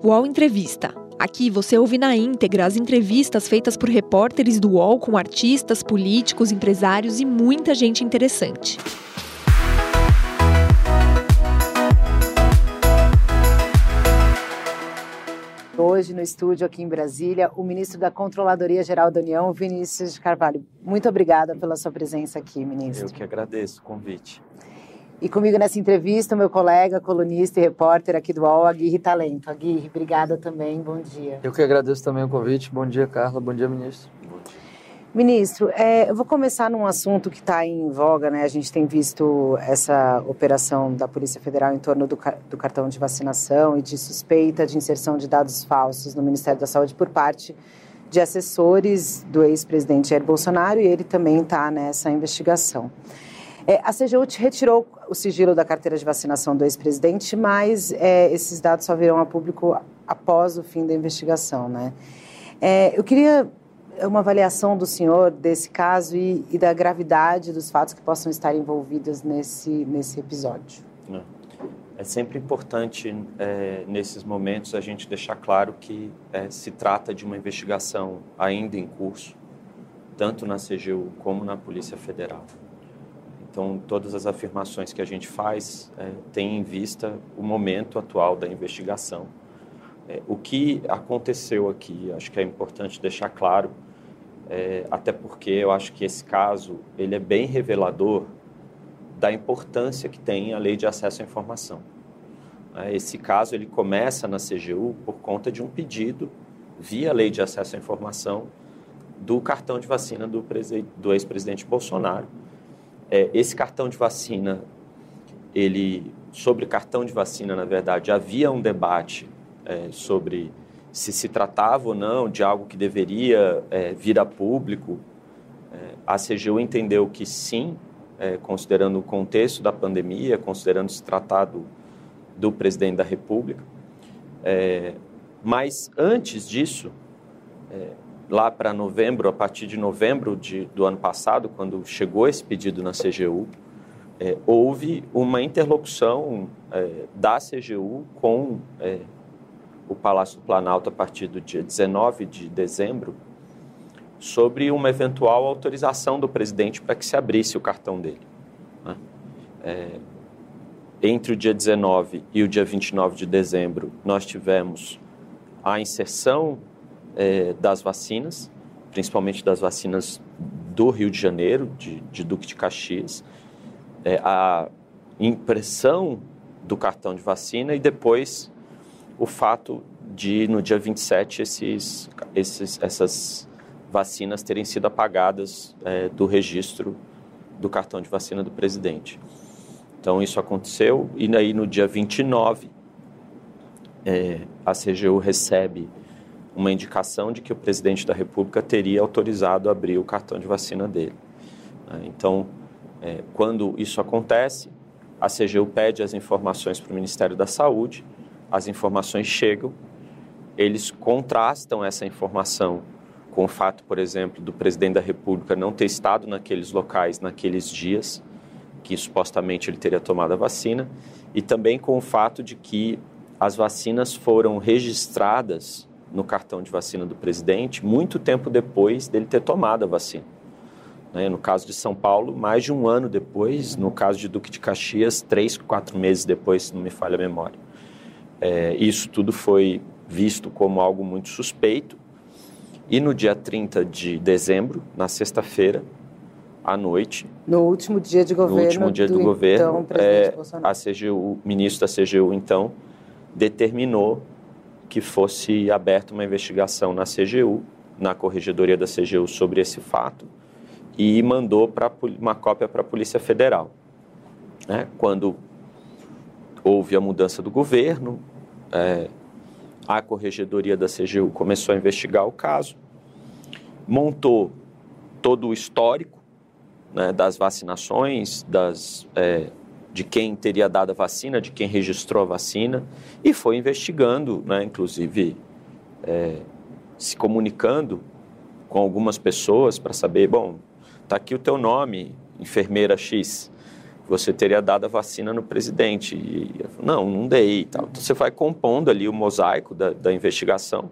UOL Entrevista. Aqui você ouve na íntegra as entrevistas feitas por repórteres do UOL com artistas, políticos, empresários e muita gente interessante. Hoje no estúdio aqui em Brasília, o ministro da Controladoria Geral da União, Vinícius de Carvalho. Muito obrigada pela sua presença aqui, ministro. Eu que agradeço o convite. E comigo nessa entrevista, meu colega, colunista e repórter aqui do UOL, Aguirre Talento. Aguirre, obrigada também, bom dia. Eu que agradeço também o convite. Bom dia, Carla. Bom dia, ministro. Bom dia. Ministro, é, eu vou começar num assunto que está em voga, né? A gente tem visto essa operação da Polícia Federal em torno do, do cartão de vacinação e de suspeita de inserção de dados falsos no Ministério da Saúde por parte de assessores do ex-presidente Jair Bolsonaro e ele também está nessa investigação. É, a CGU retirou o sigilo da carteira de vacinação do ex-presidente, mas é, esses dados só virão a público após o fim da investigação, né? É, eu queria uma avaliação do senhor desse caso e, e, da gravidade dos fatos que possam estar envolvidos nesse, nesse episódio. É, é sempre importante, é, nesses momentos, a gente deixar claro que é, se trata de uma investigação ainda em curso, tanto na CGU como na Polícia Federal. Então, todas as afirmações que a gente faz é, têm em vista o momento atual da investigação. É, o que aconteceu aqui, acho que é importante deixar claro, é, até porque eu acho que esse caso ele é bem revelador da importância que tem a lei de acesso à informação. É, esse caso ele começa na CGU por conta de um pedido via lei de acesso à informação do cartão de vacina do, do ex-presidente Bolsonaro é, esse cartão de vacina, ele sobre cartão de vacina, na verdade, havia um debate é, sobre se se tratava ou não de algo que deveria é, vir a público. É, a CGU entendeu que sim, é, considerando o contexto da pandemia, considerando se tratado do presidente da República. É, mas antes disso, lá para novembro, a partir de novembro de, do ano passado, quando chegou esse pedido na CGU, é, houve uma interlocução é, da CGU com é, o Palácio do Planalto a partir do dia 19 de dezembro sobre uma eventual autorização do presidente para que se abrisse o cartão dele. Né? É, entre o dia 19 e o dia 29 de dezembro, nós tivemos a inserção é, das vacinas, principalmente das vacinas do Rio de Janeiro, de, de Duque de Caxias, é, a impressão do cartão de vacina e depois o fato de, no dia 27, esses, esses, essas vacinas terem sido apagadas é, do registro do cartão de vacina do presidente. Então, isso aconteceu e aí no dia 29, é, a CGU recebe uma indicação de que o presidente da República teria autorizado abrir o cartão de vacina dele. Né? Então, é, quando isso acontece, a CGU pede as informações para o Ministério da Saúde, as informações chegam, eles contrastam essa informação com o fato, por exemplo, do presidente da República não ter estado naqueles locais naqueles dias, que supostamente ele teria tomado a vacina, e também com o fato de que as vacinas foram registradas no cartão de vacina do presidente muito tempo depois dele ter tomado a vacina. Né? No caso de São Paulo, mais de um ano depois, no caso de Duque de Caxias, três, quatro meses depois, se não me falha a memória. É, isso tudo foi visto como algo muito suspeito. E no dia 30 de dezembro, na sexta-feira, à noite. No último dia de governo. No último dia do, do governo, então, é, a CGU, o ministro da CGU, então, determinou que fosse aberta uma investigação na CGU, na corregedoria da CGU, sobre esse fato e mandou pra, uma cópia para a Polícia Federal. Né? Quando houve a mudança do governo, é, a corregedoria da CGU começou a investigar o caso, montou todo o histórico né, das vacinações, das é, de quem teria dado a vacina, de quem registrou a vacina, e foi investigando, né, inclusive é, se comunicando com algumas pessoas para saber, bom, está aqui o teu nome, enfermeira X, você teria dado a vacina no presidente. E não, não dei. Tal. Então você vai compondo ali o mosaico da, da investigação,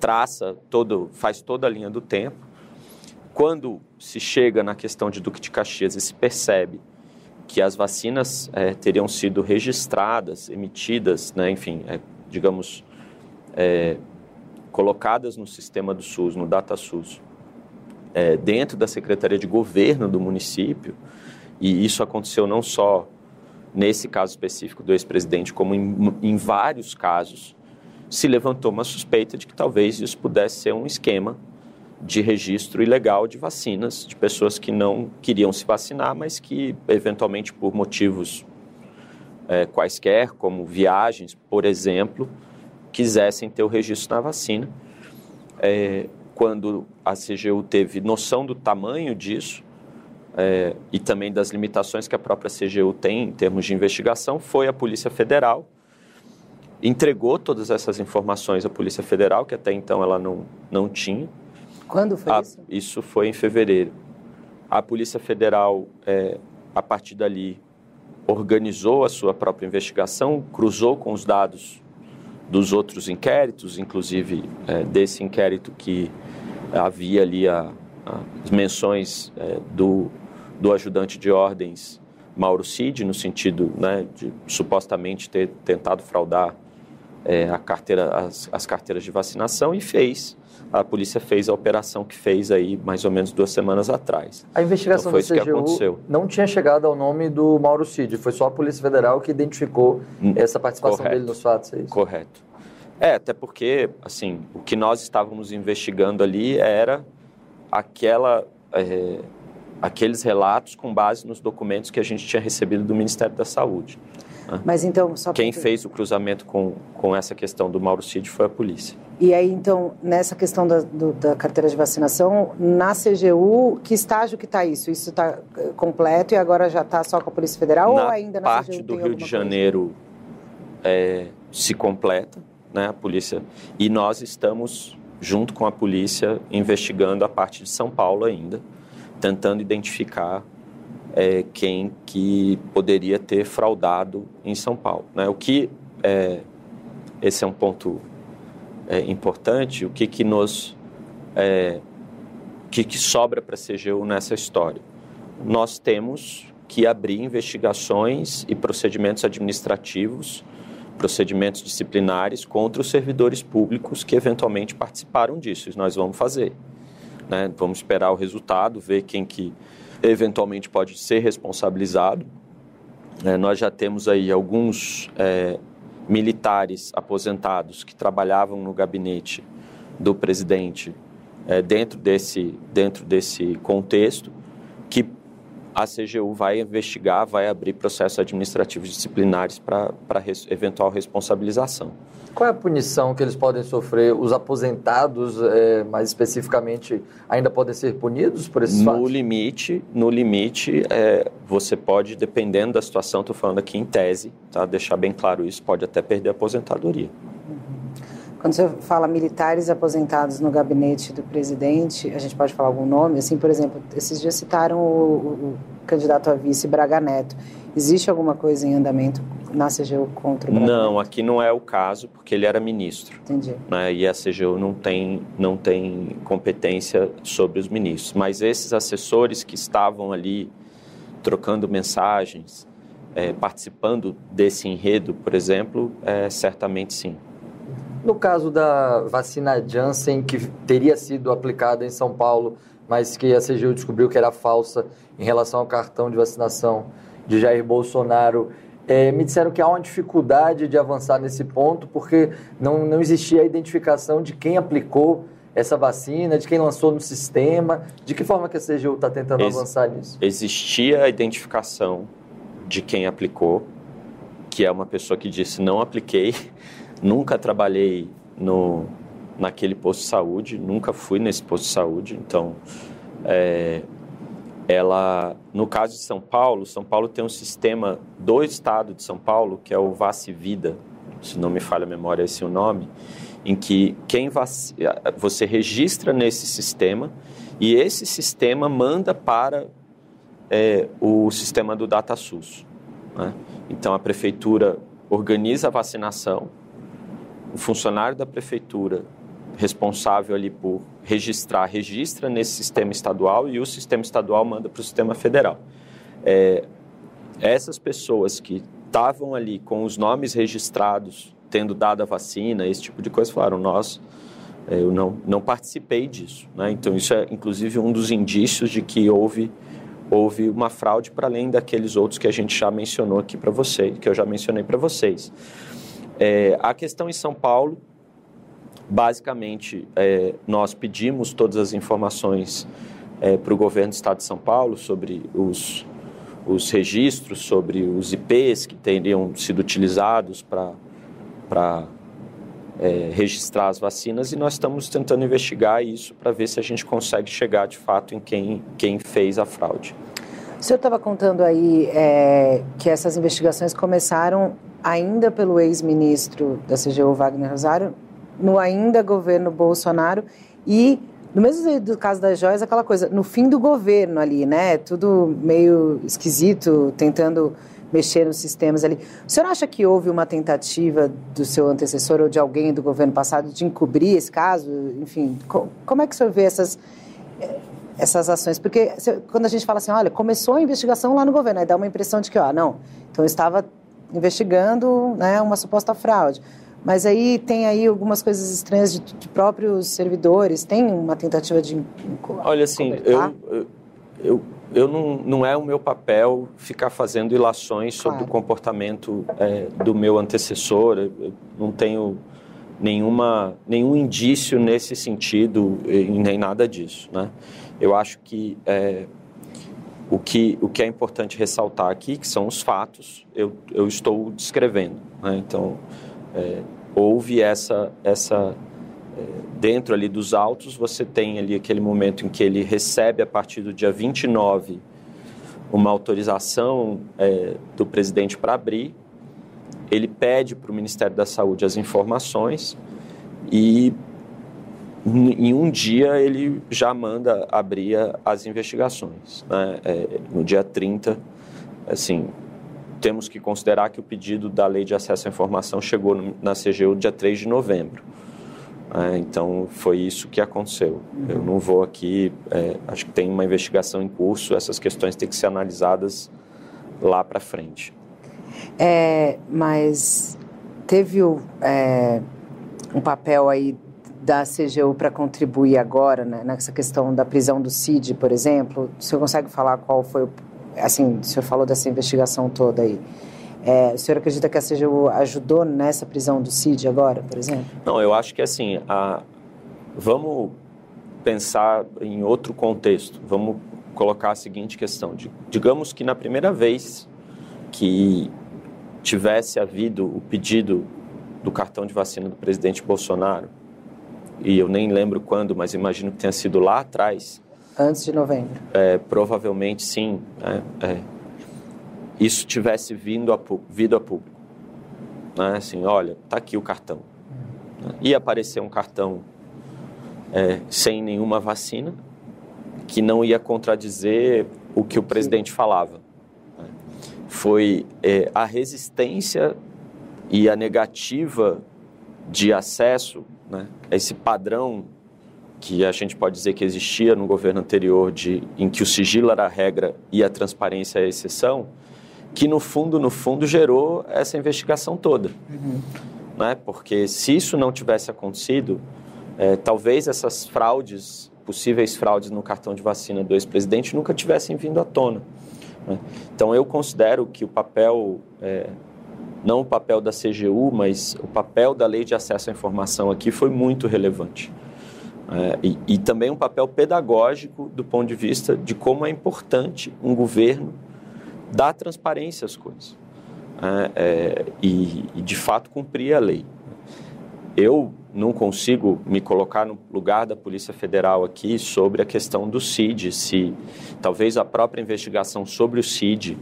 traça todo, faz toda a linha do tempo. Quando se chega na questão de Duque de Caxias e se percebe que as vacinas é, teriam sido registradas, emitidas, né, enfim, é, digamos, é, colocadas no sistema do SUS, no DataSUS, é, dentro da Secretaria de Governo do município, e isso aconteceu não só nesse caso específico do ex-presidente, como em, em vários casos, se levantou uma suspeita de que talvez isso pudesse ser um esquema de registro ilegal de vacinas de pessoas que não queriam se vacinar, mas que eventualmente por motivos é, quaisquer, como viagens, por exemplo, quisessem ter o registro na vacina. É, quando a CGU teve noção do tamanho disso é, e também das limitações que a própria CGU tem em termos de investigação, foi a Polícia Federal, entregou todas essas informações à Polícia Federal, que até então ela não, não tinha. Quando foi a, isso? Isso foi em fevereiro. A Polícia Federal, é, a partir dali, organizou a sua própria investigação, cruzou com os dados dos outros inquéritos, inclusive é, desse inquérito que havia ali a, a, as menções é, do, do ajudante de ordens Mauro Cid, no sentido né, de supostamente ter tentado fraudar é, carteira, as, as carteiras de vacinação e fez a polícia fez a operação que fez aí mais ou menos duas semanas atrás. A investigação então, foi do CGU não tinha chegado ao nome do Mauro Cid, foi só a Polícia Federal que identificou hum, essa participação Correto. dele nos fatos, é isso? Correto. É, até porque, assim, o que nós estávamos investigando ali era aquela, é, aqueles relatos com base nos documentos que a gente tinha recebido do Ministério da Saúde. Né? Mas então, só Quem fez o cruzamento com, com essa questão do Mauro Cid foi a polícia. E aí, então, nessa questão da, do, da carteira de vacinação, na CGU, que estágio que está isso? Isso está eh, completo e agora já está só com a Polícia Federal na ou ainda na parte CGU do Rio de Janeiro é, se completa, né, a polícia. E nós estamos, junto com a polícia, investigando a parte de São Paulo ainda, tentando identificar é, quem que poderia ter fraudado em São Paulo. Né? O que, é, esse é um ponto é, importante, o que que nos, é, que que sobra para a CGU nessa história? Nós temos que abrir investigações e procedimentos administrativos procedimentos disciplinares contra os servidores públicos que eventualmente participaram disso. Isso nós vamos fazer. Né? Vamos esperar o resultado, ver quem que eventualmente pode ser responsabilizado. É, nós já temos aí alguns é, militares aposentados que trabalhavam no gabinete do presidente é, dentro, desse, dentro desse contexto, que a CGU vai investigar, vai abrir processos administrativos disciplinares para eventual responsabilização. Qual é a punição que eles podem sofrer? Os aposentados, é, mais especificamente, ainda podem ser punidos por esses no fatos? Limite, no limite, é, você pode, dependendo da situação, estou falando aqui em tese, tá? deixar bem claro isso, pode até perder a aposentadoria. Quando você fala militares aposentados no gabinete do presidente, a gente pode falar algum nome? Assim, por exemplo, esses dias citaram o, o, o candidato a vice Braga Neto. Existe alguma coisa em andamento na CGU contra o Braga Não, aqui não é o caso, porque ele era ministro. Entendi. Né, e a CGU não tem, não tem competência sobre os ministros. Mas esses assessores que estavam ali trocando mensagens, é, participando desse enredo, por exemplo, é, certamente sim. No caso da vacina Janssen, que teria sido aplicada em São Paulo, mas que a CGU descobriu que era falsa em relação ao cartão de vacinação de Jair Bolsonaro, é, me disseram que há uma dificuldade de avançar nesse ponto, porque não, não existia a identificação de quem aplicou essa vacina, de quem lançou no sistema. De que forma que a CGU está tentando Ex avançar nisso? Existia a identificação de quem aplicou, que é uma pessoa que disse não apliquei, Nunca trabalhei no, naquele posto de saúde, nunca fui nesse posto de saúde, então é, ela, no caso de São Paulo, São Paulo tem um sistema do estado de São Paulo, que é o Vace Vida, se não me falha a memória esse é o nome, em que quem vac... você registra nesse sistema e esse sistema manda para é, o sistema do DataSUS. Né? Então, a prefeitura organiza a vacinação, o funcionário da prefeitura responsável ali por registrar, registra nesse sistema estadual e o sistema estadual manda para o sistema federal. É, essas pessoas que estavam ali com os nomes registrados, tendo dado a vacina, esse tipo de coisa, falaram: nós, é, eu não, não participei disso. Né? Então, isso é inclusive um dos indícios de que houve, houve uma fraude para além daqueles outros que a gente já mencionou aqui para vocês, que eu já mencionei para vocês. É, a questão em São Paulo, basicamente, é, nós pedimos todas as informações é, para o governo do Estado de São Paulo sobre os os registros sobre os IPs que teriam sido utilizados para é, registrar as vacinas e nós estamos tentando investigar isso para ver se a gente consegue chegar de fato em quem, quem fez a fraude. O senhor estava contando aí é, que essas investigações começaram ainda pelo ex-ministro da CGU, Wagner Rosário, no ainda governo Bolsonaro e no mesmo do caso das joias, aquela coisa, no fim do governo ali, né? Tudo meio esquisito, tentando mexer nos sistemas ali. O senhor acha que houve uma tentativa do seu antecessor ou de alguém do governo passado de encobrir esse caso? Enfim, como é que o senhor vê essas, essas ações? Porque quando a gente fala assim, olha, começou a investigação lá no governo, aí dá uma impressão de que, ó, não, então eu estava investigando né, uma suposta fraude. Mas aí tem aí algumas coisas estranhas de, de próprios servidores. Tem uma tentativa de. Olha, assim, eu, eu, eu não, não é o meu papel ficar fazendo ilações sobre claro. o comportamento é, do meu antecessor. Eu não tenho nenhuma, nenhum indício nesse sentido nem nada disso. Né? Eu acho que, é, o que o que é importante ressaltar aqui, que são os fatos, eu, eu estou descrevendo. Né? Então, é, houve essa essa é, dentro ali dos autos você tem ali aquele momento em que ele recebe a partir do dia 29 uma autorização é, do presidente para abrir ele pede para o Ministério da Saúde as informações e em um dia ele já manda abrir as investigações. Né? É, no dia 30, assim, temos que considerar que o pedido da Lei de Acesso à Informação chegou na CGU dia 3 de novembro. É, então, foi isso que aconteceu. Eu não vou aqui, é, acho que tem uma investigação em curso, essas questões têm que ser analisadas lá para frente. É, mas teve é, um papel aí da CGU para contribuir agora né, nessa questão da prisão do CID, por exemplo? O senhor consegue falar qual foi o assim, o senhor falou dessa investigação toda aí. É, o senhor acredita que a CGU ajudou nessa prisão do CID agora, por exemplo? Não, eu acho que assim, a... vamos pensar em outro contexto. Vamos colocar a seguinte questão: de, digamos que na primeira vez que tivesse havido o pedido do cartão de vacina do presidente Bolsonaro, e eu nem lembro quando, mas imagino que tenha sido lá atrás, Antes de novembro. É, provavelmente sim. Né? É, isso tivesse vindo a, vindo a público. Né? Assim, olha, tá aqui o cartão. Ia aparecer um cartão é, sem nenhuma vacina, que não ia contradizer o que o presidente falava. Né? Foi é, a resistência e a negativa de acesso, né? esse padrão que a gente pode dizer que existia no governo anterior, de, em que o sigilo era a regra e a transparência a exceção, que no fundo, no fundo, gerou essa investigação toda. Uhum. Né? Porque se isso não tivesse acontecido, é, talvez essas fraudes, possíveis fraudes no cartão de vacina do ex-presidente nunca tivessem vindo à tona. Né? Então eu considero que o papel, é, não o papel da CGU, mas o papel da Lei de Acesso à Informação aqui foi muito relevante. É, e, e, também um papel pedagógico do ponto de vista de como é importante um governo dar transparência às coisas é, é, e, e, de fato, cumprir a lei. Eu não consigo me colocar no lugar da Polícia Federal aqui sobre a questão do CID, se talvez a própria investigação sobre o CID,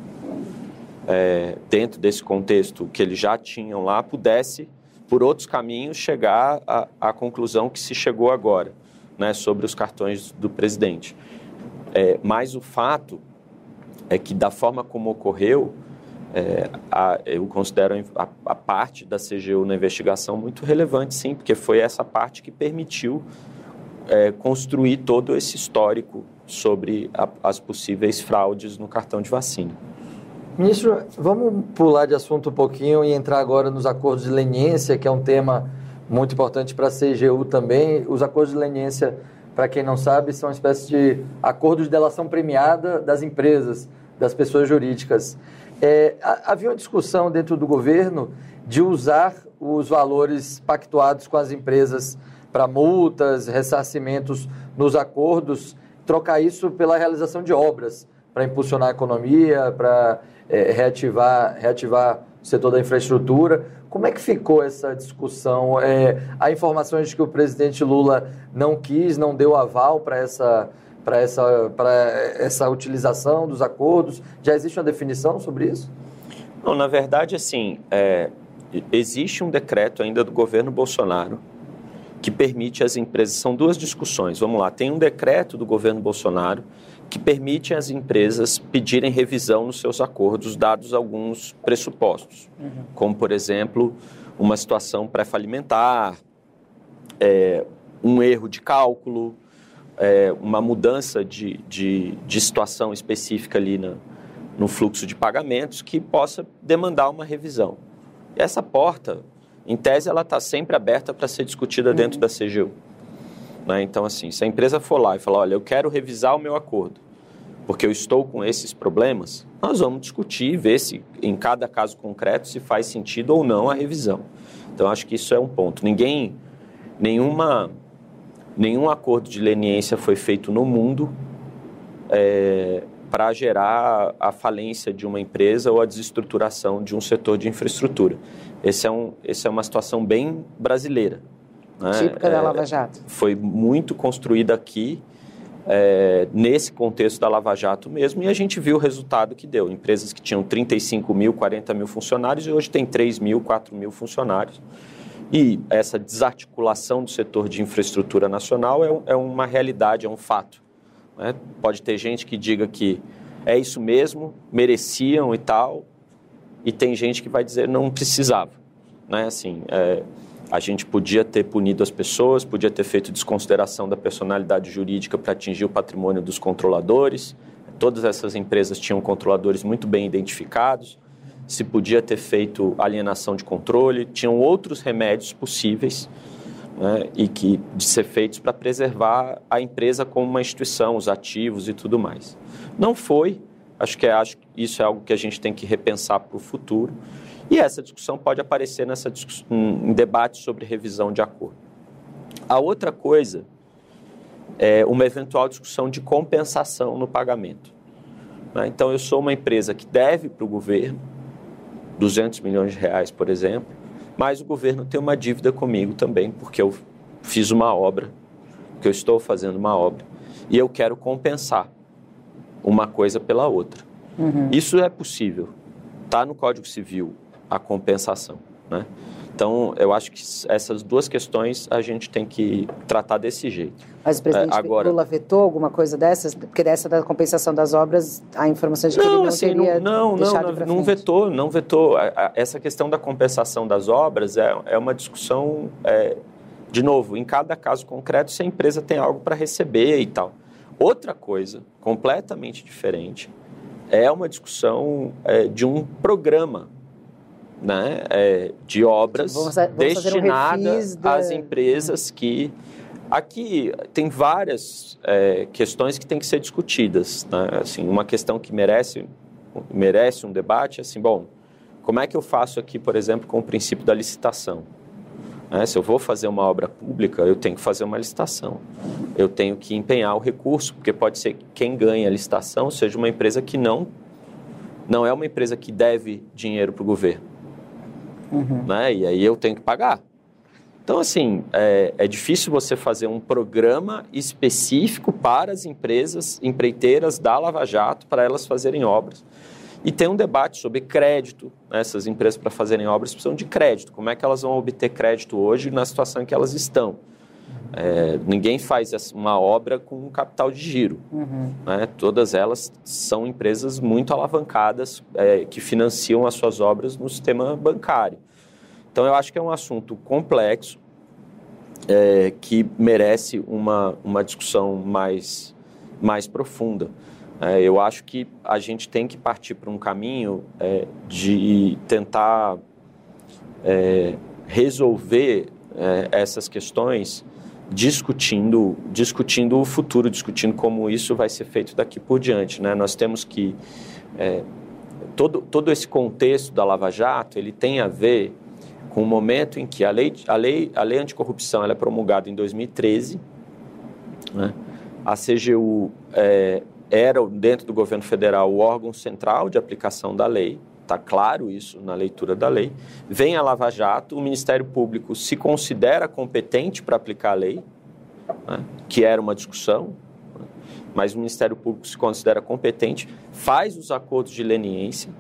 é, dentro desse contexto que eles já tinham lá, pudesse por outros caminhos, chegar à, à conclusão que se chegou agora, né, sobre os cartões do presidente. É, mas o fato é que da forma como ocorreu, é, a, eu considero a, a, parte da CGU na investigação muito relevante, sim, porque foi essa parte que permitiu é, construir todo esse histórico sobre a, as possíveis fraudes no cartão de vacina. Ministro, vamos pular de assunto um pouquinho e entrar agora nos acordos de leniência, que é um tema muito importante para a CGU também. Os acordos de leniência, para quem não sabe, são uma espécie de acordos de delação premiada das empresas, das pessoas jurídicas. É, havia uma discussão dentro do governo de usar os valores pactuados com as empresas para multas, ressarcimentos nos acordos, trocar isso pela realização de obras para impulsionar a economia, para é, reativar, reativar o setor da infraestrutura. Como é que ficou essa discussão? É, há informações de que o presidente Lula não quis, não deu aval para essa, essa, essa utilização dos acordos? Já existe uma definição sobre isso? Não, na verdade, assim, é, existe um decreto ainda do governo Bolsonaro que permite às empresas. São duas discussões. Vamos lá. Tem um decreto do governo Bolsonaro que permite às empresas pedirem revisão nos seus acordos, dados alguns pressupostos, uhum. como, por exemplo, uma situação pré-falimentar, é, um erro de cálculo, é, uma mudança de, de, de, situação específica ali na, no fluxo de pagamentos que possa demandar uma revisão. E essa porta, em tese, ela está sempre aberta para ser discutida uhum. dentro da CGU. Né? Então, assim, se a empresa for lá e falar, olha, eu quero revisar o meu acordo, porque eu estou com esses problemas, nós vamos discutir e ver se, em cada caso concreto, se faz sentido ou não a revisão. Então, acho que isso é um ponto. Ninguém, nenhuma nenhum acordo de leniência foi feito no mundo é, para gerar a falência de uma empresa ou a desestruturação de um setor de infraestrutura. Esse é, um, esse é uma situação bem brasileira. Né? Típica é, da Lava Jato. Foi muito construída aqui, é, nesse contexto da Lava Jato mesmo, e a gente viu o resultado que deu. Empresas que tinham 35 mil, 40 mil funcionários e hoje tem 3 mil, 4 mil funcionários. E essa desarticulação do setor de infraestrutura nacional é, é uma realidade, é um fato. Né? Pode ter gente que diga que é isso mesmo, mereciam e tal, e tem gente que vai dizer não precisava. Né? Assim, é, a gente podia ter punido as pessoas, podia ter feito desconsideração da personalidade jurídica para atingir o patrimônio dos controladores. Todas essas empresas tinham controladores muito bem identificados se podia ter feito alienação de controle, tinham outros remédios possíveis né, e que de ser feitos para preservar a empresa como uma instituição, os ativos e tudo mais. Não foi, acho que, é, acho isso é algo que a gente tem que repensar para o futuro e essa discussão pode aparecer nessa em debate sobre revisão de acordo. A outra coisa é uma eventual discussão de compensação no pagamento. Né? Então, eu sou uma empresa que deve para o governo, 200 milhões de reais, por exemplo, mas o governo tem uma dívida comigo também, porque eu fiz uma obra, que eu estou fazendo uma obra, e eu quero compensar uma coisa pela outra. Uhum. Isso é possível. Está no Código Civil a compensação. Né? Então, eu acho que essas duas questões a gente tem que tratar desse jeito. Mas o presidente é, agora... Lula vetou alguma coisa dessas? Porque dessa da compensação das obras, a informação de que não, ele não assim, teria não, não, não, não vetou, não vetou. Essa questão da compensação das obras é, é uma discussão, é, de novo, em cada caso concreto, se a empresa tem algo para receber e tal. Outra coisa, completamente diferente, é uma discussão é, de um programa né, é, de obras vamos, vamos destinadas um às empresas que. Aqui tem várias é, questões que têm que ser discutidas. Né? Assim, uma questão que merece, merece um debate é assim, bom, como é que eu faço aqui, por exemplo, com o princípio da licitação? Né? Se eu vou fazer uma obra pública, eu tenho que fazer uma licitação. Eu tenho que empenhar o recurso, porque pode ser que quem ganha a licitação seja uma empresa que não, não é uma empresa que deve dinheiro para o governo uhum. né? E aí eu tenho que pagar. Então, assim, é, é, difícil você fazer um programa específico para as empresas empreiteiras da Lava Jato, para elas fazerem obras. E tem um debate sobre crédito. Né? Essas empresas, para fazerem obras, precisam de crédito. Como é que elas vão obter crédito hoje na situação em que elas estão? É, ninguém faz uma obra com um capital de giro. Uhum. Né? Todas elas são empresas muito alavancadas é, que financiam as suas obras no sistema bancário. Então, eu acho que é um assunto complexo é, que merece uma, uma discussão mais, mais profunda. É, eu acho que a gente tem que partir para um caminho é, de tentar é, resolver essas questões discutindo, discutindo o futuro, discutindo como isso vai ser feito daqui por diante. Né? Nós temos que... É, todo, todo esse contexto da Lava Jato, ele tem a ver com o momento em que a lei, a lei, a lei anticorrupção ela é promulgada em 2013, né? a CGU é, era, dentro do governo federal, o órgão central de aplicação da lei, está claro isso na leitura da lei. Vem a Lava Jato, o Ministério Público se considera competente para aplicar a lei, né, que era uma discussão, né, mas o Ministério Público se considera competente, faz os acordos de leniência.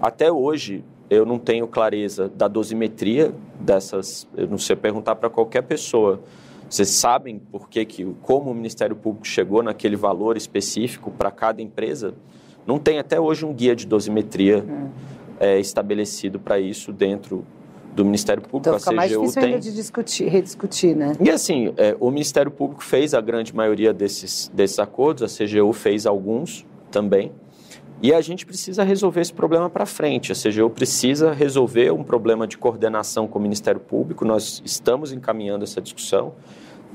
Até hoje, eu não tenho clareza da dosimetria dessas. Eu não sei perguntar para qualquer pessoa. Vocês sabem por que, que como o Ministério Público chegou naquele valor específico para cada empresa? Não tem até hoje um guia de dosimetria hum. é, estabelecido para isso dentro do Ministério Público. Então fica a CGU mais difícil tem... ainda de discutir, rediscutir, né? E assim, é, o Ministério Público fez a grande maioria desses, desses acordos, a CGU fez alguns também. E a gente precisa resolver esse problema para frente. A CGU precisa resolver um problema de coordenação com o Ministério Público. Nós estamos encaminhando essa discussão.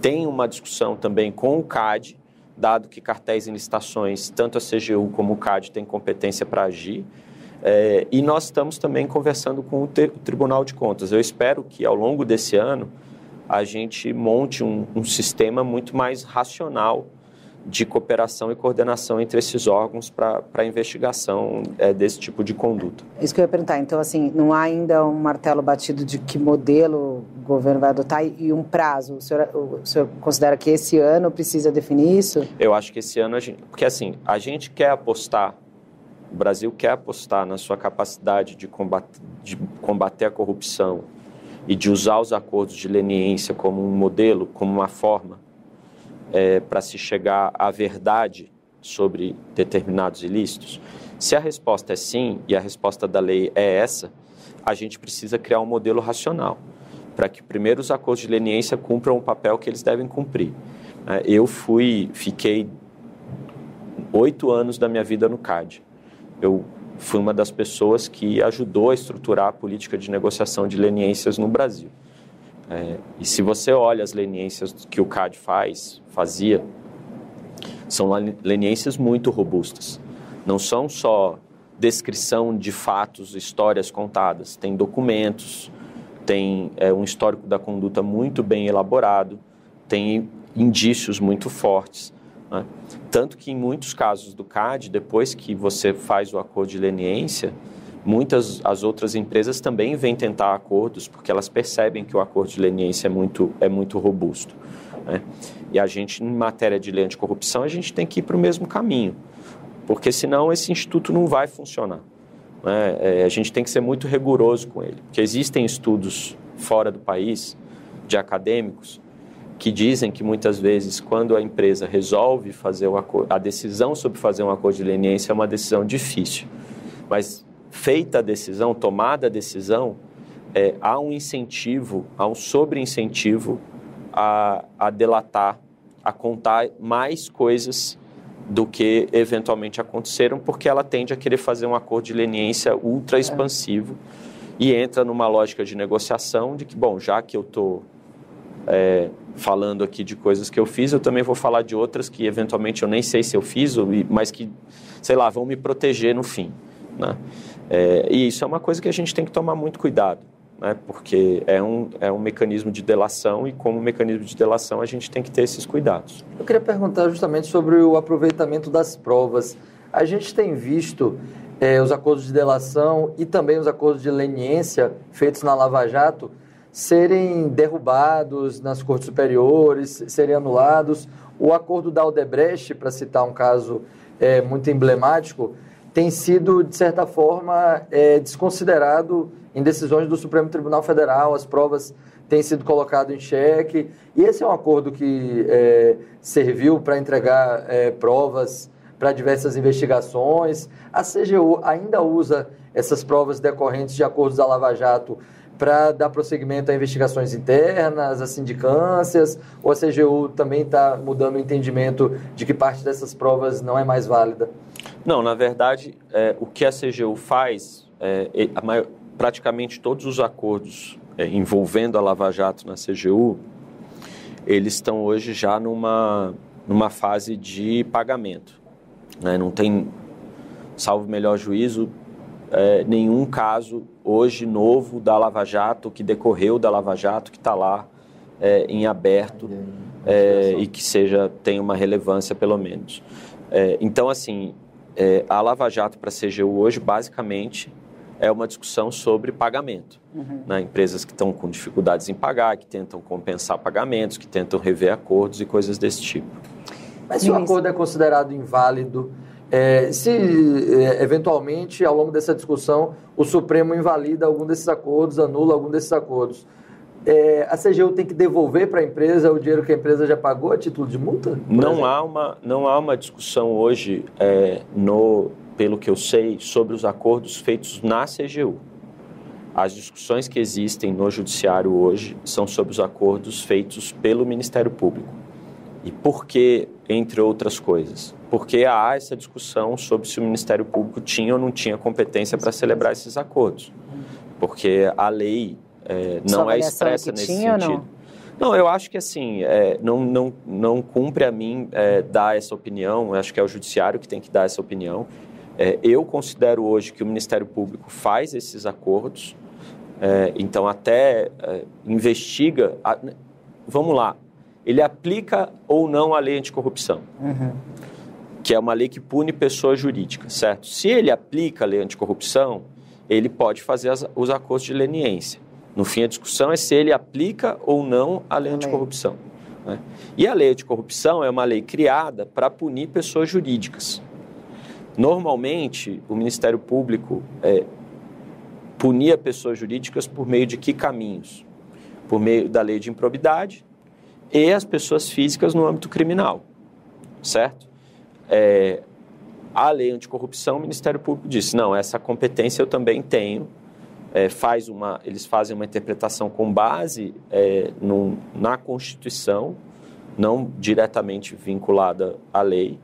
Tem uma discussão também com o CAD, dado que cartéis em licitações, tanto a CGU como o CAD têm competência para agir. É, e nós estamos também conversando com o Tribunal de Contas. Eu espero que ao longo desse ano a gente monte um, um sistema muito mais racional de cooperação e coordenação entre esses órgãos para a investigação é, desse tipo de conduta. Isso que eu ia perguntar. Então, assim, não há ainda um martelo batido de que modelo o governo vai adotar e um prazo? O senhor, o senhor considera que esse ano precisa definir isso? Eu acho que esse ano a gente... Porque, assim, a gente quer apostar, o Brasil quer apostar na sua capacidade de combater, de combater a corrupção e de usar os acordos de leniência como um modelo, como uma forma é, para se chegar à verdade sobre determinados ilícitos? Se a resposta é sim, e a resposta da lei é essa, a gente precisa criar um modelo racional para que primeiro os acordos de leniência cumpram o papel que eles devem cumprir. É, eu fui, fiquei oito anos da minha vida no CAD. Eu fui uma das pessoas que ajudou a estruturar a política de negociação de leniências no Brasil. É, e se você olha as leniências que o CAD faz, fazia, são leniências muito robustas. Não são só descrição de fatos, histórias contadas. Tem documentos, tem é, um histórico da conduta muito bem elaborado, tem indícios muito fortes. Né? Tanto que em muitos casos do CAD, depois que você faz o acordo de leniência, Muitas as outras empresas também vêm tentar acordos porque elas percebem que o acordo de leniência é muito, é muito robusto. Né? E a gente, em matéria de lei anticorrupção, a gente tem que ir para o mesmo caminho, porque senão esse instituto não vai funcionar. Né? É, a gente tem que ser muito rigoroso com ele, porque existem estudos fora do país, de acadêmicos, que dizem que muitas vezes, quando a empresa resolve fazer o acordo, a decisão sobre fazer um acordo de leniência é uma decisão difícil. Mas feita a decisão, tomada a decisão, é, há um incentivo, há um sobre-incentivo a, a delatar, a contar mais coisas do que eventualmente aconteceram, porque ela tende a querer fazer um acordo de leniência ultra é. expansivo é. e entra numa lógica de negociação de que, bom, já que eu estou é, falando aqui de coisas que eu fiz, eu também vou falar de outras que eventualmente eu nem sei se eu fiz, mas que, sei lá, vão me proteger no fim. Né? É, e isso é uma coisa que a gente tem que tomar muito cuidado, né? porque é um, é um mecanismo de delação e, como mecanismo de delação, a gente tem que ter esses cuidados. Eu queria perguntar justamente sobre o aproveitamento das provas. A gente tem visto é, os acordos de delação e também os acordos de leniência feitos na Lava Jato serem derrubados nas cortes superiores, serem anulados. O acordo da Aldebrecht, para citar um caso é, muito emblemático, tem sido, de certa forma, é, desconsiderado em decisões do Supremo Tribunal Federal, as provas têm sido colocadas em xeque. E esse é um acordo que é, serviu para entregar é, provas para diversas investigações. A CGU ainda usa essas provas decorrentes de acordos da Lava Jato para dar prosseguimento a investigações internas, a sindicâncias, ou a CGU também está mudando o entendimento de que parte dessas provas não é mais válida? Não, na verdade, é, o que a CGU faz, é, maior, praticamente todos os acordos é, envolvendo a Lava Jato na CGU, eles estão hoje já numa, numa fase de pagamento. Né? Não tem, salvo melhor juízo, é, nenhum caso hoje novo da Lava Jato, que decorreu da Lava Jato, que está lá é, em aberto é, e que seja tem uma relevância pelo menos. É, então, assim, é, a Lava Jato para a CGU hoje, basicamente, é uma discussão sobre pagamento. Uhum. Né? Empresas que estão com dificuldades em pagar, que tentam compensar pagamentos, que tentam rever acordos e coisas desse tipo. Mas se o acordo é considerado inválido, é, se é, eventualmente, ao longo dessa discussão, o Supremo invalida algum desses acordos, anula algum desses acordos, é, a CGU tem que devolver para a empresa o dinheiro que a empresa já pagou a título de multa? Não há, uma, não há uma discussão hoje, é, no, pelo que eu sei, sobre os acordos feitos na CGU. As discussões que existem no Judiciário hoje são sobre os acordos feitos pelo Ministério Público. E por que, entre outras coisas? Porque há essa discussão sobre se o Ministério Público tinha ou não tinha competência para celebrar esses acordos. Porque a lei é, não é expressa nesse sentido. Não? não? eu acho que assim, é, não, não, não cumpre a mim é, dar essa opinião, eu acho que é o Judiciário que tem que dar essa opinião. É, eu considero hoje que o Ministério Público faz esses acordos, é, então até é, investiga. A, vamos lá, ele aplica ou não a lei anticorrupção, uhum. que é uma lei que pune pessoas jurídicas, certo? Se ele aplica a lei anticorrupção, ele pode fazer as, os acordos de leniência. No fim, a discussão é se ele aplica ou não a lei anticorrupção. Né? E a lei anticorrupção é uma lei criada para punir pessoas jurídicas. Normalmente, o Ministério Público é, punia pessoas jurídicas por meio de que caminhos? Por meio da lei de improbidade, e as pessoas físicas no âmbito criminal, certo? É, a lei anticorrupção, o Ministério Público disse, não, essa competência eu também tenho, é, faz uma, eles fazem uma interpretação com base é, na Constituição, não diretamente vinculada à lei,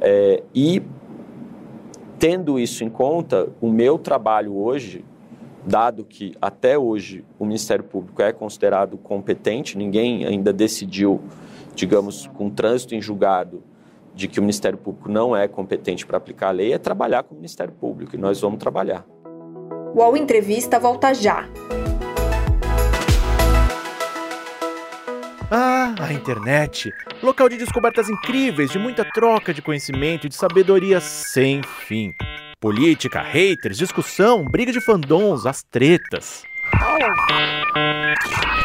é, e tendo isso em conta, o meu trabalho hoje dado que até hoje o Ministério Público é considerado competente, ninguém ainda decidiu, digamos, com trânsito em julgado, de que o Ministério Público não é competente para aplicar a lei, é trabalhar com o Ministério Público, e nós vamos trabalhar. O UOL Entrevista volta já. Ah, a internet! Local de descobertas incríveis, de muita troca de conhecimento e de sabedoria sem fim. Política, haters, discussão, briga de fandons, as tretas.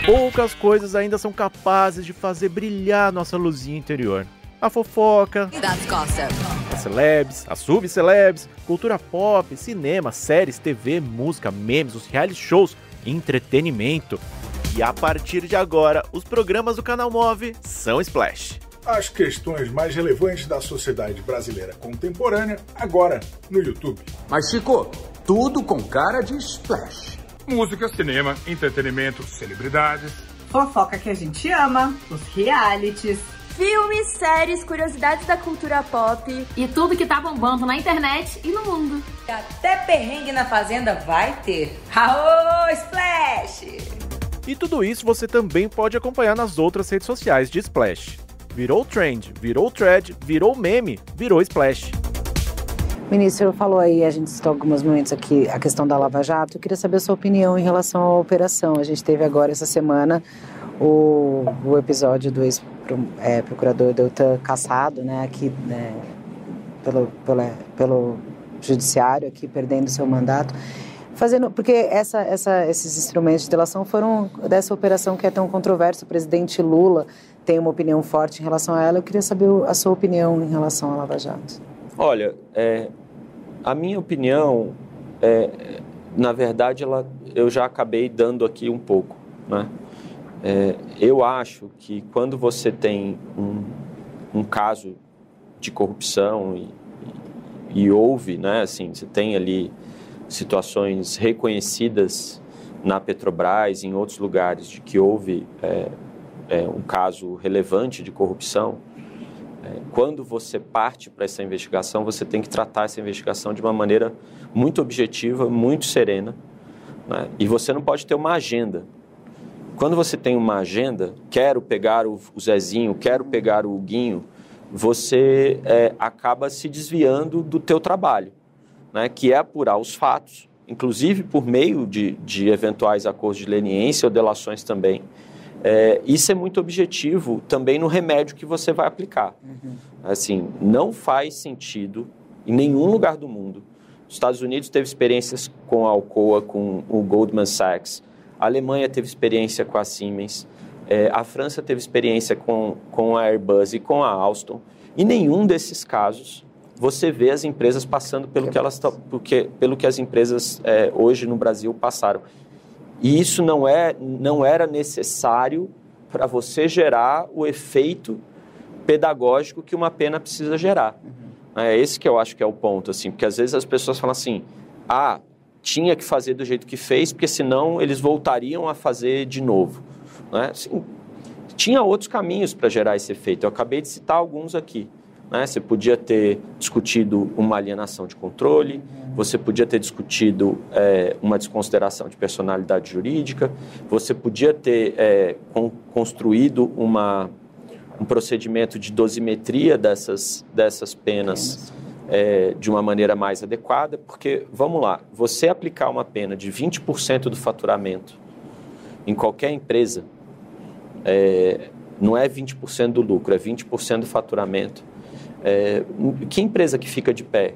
Poucas coisas ainda são capazes de fazer brilhar nossa luzinha interior. A fofoca, as celebs, as subcelebs, cultura pop, cinema, séries, TV, música, memes, os reality shows, entretenimento. E a partir de agora, os programas do canal Move são Splash as questões mais relevantes da sociedade brasileira contemporânea, agora no YouTube. Mas, Chico, tudo com cara de splash. Música, cinema, entretenimento, celebridades. Fofoca que a gente ama, os realities. Filmes, séries, curiosidades da cultura pop. E tudo que tá bombando na internet e no mundo. Até perrengue na fazenda vai ter. Aô, Splash! E tudo isso você também pode acompanhar nas outras redes sociais de Splash virou trend, virou thread, virou meme, virou splash. O ministro falou aí, a gente citou alguns momentos aqui, a questão da Lava Jato. Eu queria saber a sua opinião em relação à operação. A gente teve agora essa semana o, o episódio do ex-procurador é, Deltan caçado, né, aqui né, pelo, pelo, pelo judiciário, aqui perdendo seu mandato fazendo porque essa, essa, esses instrumentos de delação foram dessa operação que é tão controversa. O presidente Lula tem uma opinião forte em relação a ela. Eu queria saber a sua opinião em relação à Lava Jato. Olha, é, a minha opinião é, na verdade, ela, eu já acabei dando aqui um pouco. Né? É, eu acho que quando você tem um, um caso de corrupção e, e, e houve, né, assim, você tem ali situações reconhecidas na Petrobras em outros lugares de que houve é, é, um caso relevante de corrupção, é, quando você parte para essa investigação, você tem que tratar essa investigação de uma maneira muito objetiva, muito serena, né? e você não pode ter uma agenda. Quando você tem uma agenda, quero pegar o, Zezinho, quero pegar o Guinho, você é, acaba se desviando do teu trabalho, né? que é apurar os fatos, inclusive por meio de, de eventuais acordos de leniência ou delações também, é, isso é muito objetivo também no remédio que você vai aplicar. Uhum. Assim, não faz sentido em nenhum lugar do mundo. Os Estados Unidos teve experiências com a Alcoa, com o Goldman Sachs. A Alemanha teve experiência com a Siemens. É, a França teve experiência com, com a Airbus e com a Alstom. E nenhum desses casos você vê as empresas passando pelo que elas porque, pelo que as empresas é, hoje no Brasil passaram. E isso não, é, não era necessário para você gerar o efeito pedagógico que uma pena precisa gerar. Uhum. É esse que eu acho que é o ponto, assim, porque às vezes as pessoas falam assim, ah, tinha que fazer do jeito que fez, porque senão eles voltariam a fazer de novo. Né? Assim, tinha outros caminhos para gerar esse efeito, eu acabei de citar alguns aqui. Né? Você podia ter discutido uma alienação de controle, você podia ter discutido é, uma desconsideração de personalidade jurídica, você podia ter é, con construído uma, um procedimento de dosimetria dessas, dessas penas é, de uma maneira mais adequada, porque, vamos lá, você aplicar uma pena de 20% do faturamento em qualquer empresa, é, não é 20% do lucro, é 20% do faturamento é, que empresa que fica de pé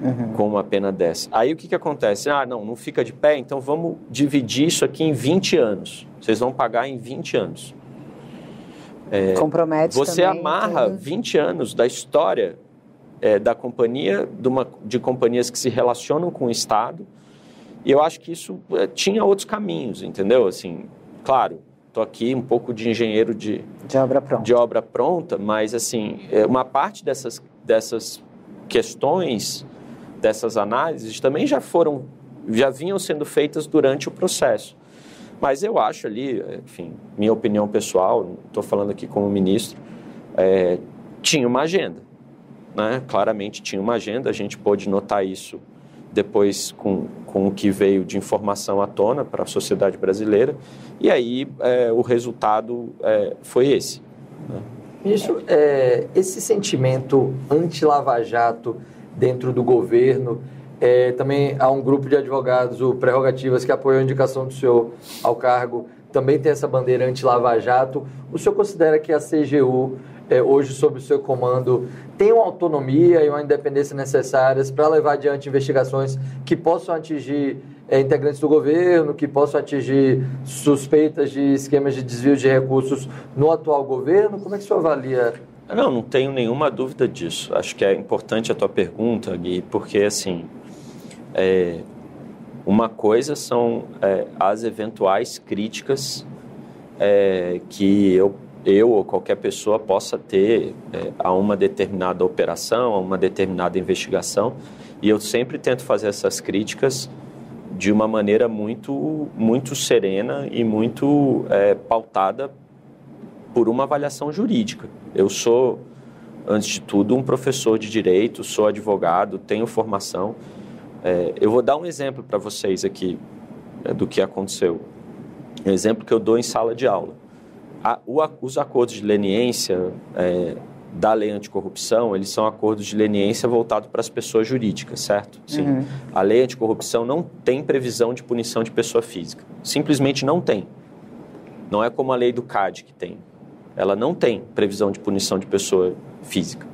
uhum. com uma pena dessa? Aí o que, que acontece? Ah, não, não fica de pé, então vamos dividir isso aqui em 20 anos. Vocês vão pagar em 20 anos. É, Compromete Você também, amarra 20 anos da história é, da companhia, de, uma, de companhias que se relacionam com o Estado, e eu acho que isso é, tinha outros caminhos, entendeu? Assim, claro, Estou aqui um pouco de engenheiro de, de, obra pronta. de obra pronta, mas assim, é, uma parte dessas, dessas questões, dessas análises, também já foram, já vinham sendo feitas durante o processo. Mas eu acho ali, enfim, minha opinião pessoal, estou falando aqui como ministro, é, tinha uma agenda. Né? Claramente tinha uma agenda, a gente pôde notar isso depois com, com o que veio de informação à tona para a sociedade brasileira, e aí é, o resultado é, foi esse. Né? Isso, é, esse sentimento anti-lava-jato dentro do governo, é, também há um grupo de advogados, o Prerrogativas, que apoiou a indicação do senhor ao cargo, também tem essa bandeira anti-lava-jato. O senhor considera que a CGU é, hoje sob o seu comando uma autonomia e uma independência necessárias para levar adiante investigações que possam atingir é, integrantes do governo, que possam atingir suspeitas de esquemas de desvio de recursos no atual governo? Como é que o senhor avalia? Não, não tenho nenhuma dúvida disso. Acho que é importante a tua pergunta, Gui, porque assim, é, uma coisa são é, as eventuais críticas é, que eu eu ou qualquer pessoa possa ter é, a uma determinada operação, a uma determinada investigação, e eu sempre tento fazer essas críticas de uma maneira muito, muito serena e muito é, pautada por uma avaliação jurídica. Eu sou, antes de tudo, um professor de direito, sou advogado, tenho formação. É, eu vou dar um exemplo para vocês aqui é, do que aconteceu. Um exemplo que eu dou em sala de aula a, o, os acordos de leniência é, da lei anticorrupção, eles são acordos de leniência voltados para as pessoas jurídicas, certo? Sim. Uhum. A lei anticorrupção não tem previsão de punição de pessoa física. Simplesmente não tem. Não é como a lei do CAD que tem. Ela não tem previsão de punição de pessoa física.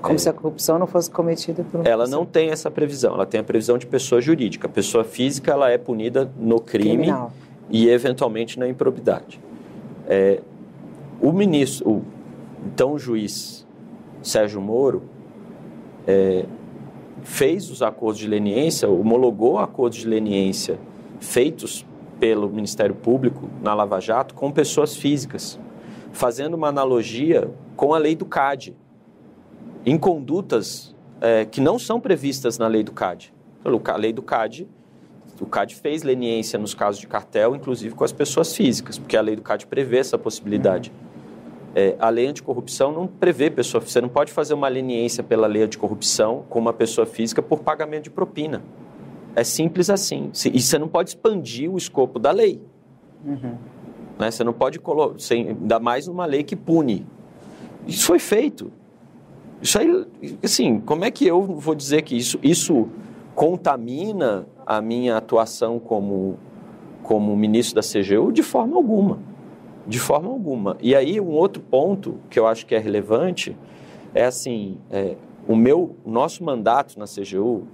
Como é, se a corrupção não fosse cometida por Ela pessoa. não tem essa previsão. Ela tem a previsão de pessoa jurídica. A pessoa física ela é punida no crime Criminal. e eventualmente na improbidade. É, o ministro, o então juiz Sérgio Moro, é, fez os acordos de leniência, homologou acordos de leniência feitos pelo Ministério Público na Lava Jato com pessoas físicas, fazendo uma analogia com a lei do CAD, em condutas é, que não são previstas na lei do CAD. A lei do CAD, o CAD fez leniência nos casos de cartel, inclusive com as pessoas físicas, porque a lei do CAD prevê essa possibilidade. É, a lei anticorrupção não prevê pessoa Você não pode fazer uma leniência pela lei anticorrupção com uma pessoa física por pagamento de propina. É simples assim. E você não pode expandir o escopo da lei. Uhum. Né? Você não pode colocar, ainda mais numa lei que pune. Isso foi feito. Isso aí, assim, como é que eu vou dizer que isso, isso contamina a minha atuação como, como ministro da CGU? De forma alguma. De forma alguma. E aí, um outro ponto que eu acho que é relevante é assim: é, o meu, o nosso mandato na CGU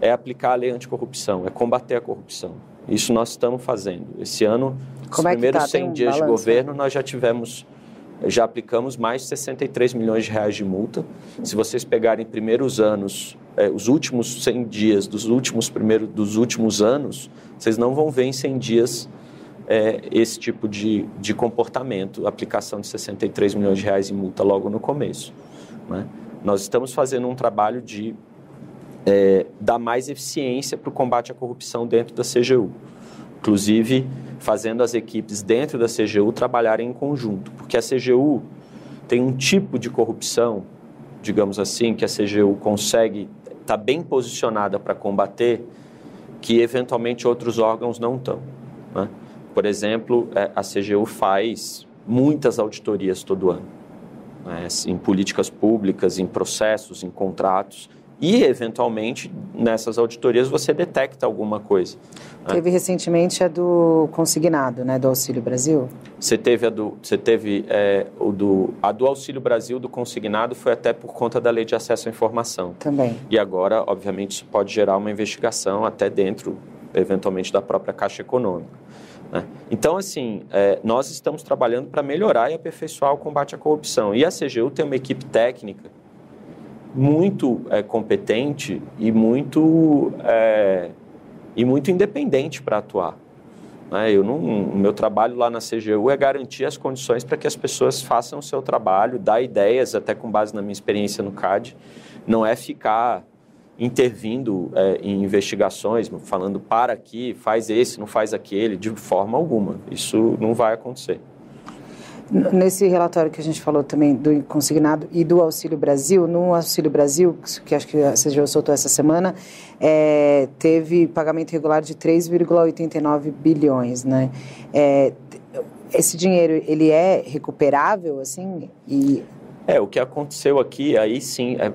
é aplicar a lei anticorrupção, é combater a corrupção. Isso nós estamos fazendo. Esse ano, Como os é primeiros tá? 100 um dias de governo, nós já tivemos, já aplicamos mais de 63 milhões de reais de multa. Se vocês pegarem primeiros anos, é, os últimos 100 dias dos últimos primeiros dos últimos anos, vocês não vão ver em 100 dias é, esse tipo de, de comportamento, aplicação de 63 milhões de reais em multa logo no começo. Né? Nós estamos fazendo um trabalho de é, dar mais eficiência para o combate à corrupção dentro da CGU. Inclusive, fazendo as equipes dentro da CGU trabalharem em conjunto, porque a CGU tem um tipo de corrupção, digamos assim, que a CGU consegue estar tá bem posicionada para combater, que eventualmente outros órgãos não estão. Né? Por exemplo, é, a CGU faz muitas auditorias todo ano, né? em políticas públicas, em processos, em contratos e, eventualmente, nessas auditorias você detecta alguma coisa. Né? Teve recentemente a do consignado, né, do Auxílio Brasil? Você teve a do, você teve é, o do, a do Auxílio Brasil do consignado foi até por conta da Lei de Acesso à Informação. Também. E agora, obviamente, isso pode gerar uma investigação até dentro, eventualmente, da própria Caixa Econômica. Né? Então, assim, é, nós estamos trabalhando para melhorar e aperfeiçoar o combate à corrupção. E a CGU tem uma equipe técnica muito é, competente e muito, é, e muito independente para atuar. Né? Eu não, o meu trabalho lá na CGU é garantir as condições para que as pessoas façam o seu trabalho, dar ideias, até com base na minha experiência no CAD. Não é ficar intervindo é, em investigações, falando para aqui, faz esse, não faz aquele, de forma alguma. Isso não vai acontecer. Nesse relatório que a gente falou também do consignado e do Auxílio Brasil, no Auxílio Brasil, que acho que a CGU soltou essa semana, é, teve pagamento regular de 3,89 bilhões, né? É, esse dinheiro, ele é recuperável, assim? E... É, o que aconteceu aqui, aí sim, é,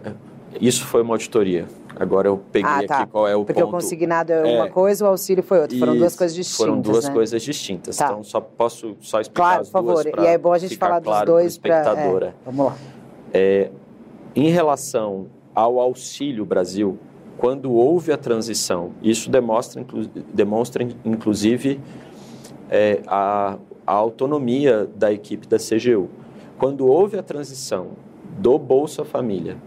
isso foi uma auditoria. Agora eu peguei ah, tá. aqui qual é o Porque ponto. Porque o consignado é uma é. coisa, o auxílio foi outra. Foram duas coisas distintas. Foram duas né? coisas distintas. Tá. Então só posso só explicar claro, as por duas favor. E é bom a gente falar claro dos dois para espectadora. É, vamos lá. É, em relação ao Auxílio Brasil, quando houve a transição, isso demonstra, inclu, demonstra inclusive é, a, a autonomia da equipe da CGU. Quando houve a transição do Bolsa Família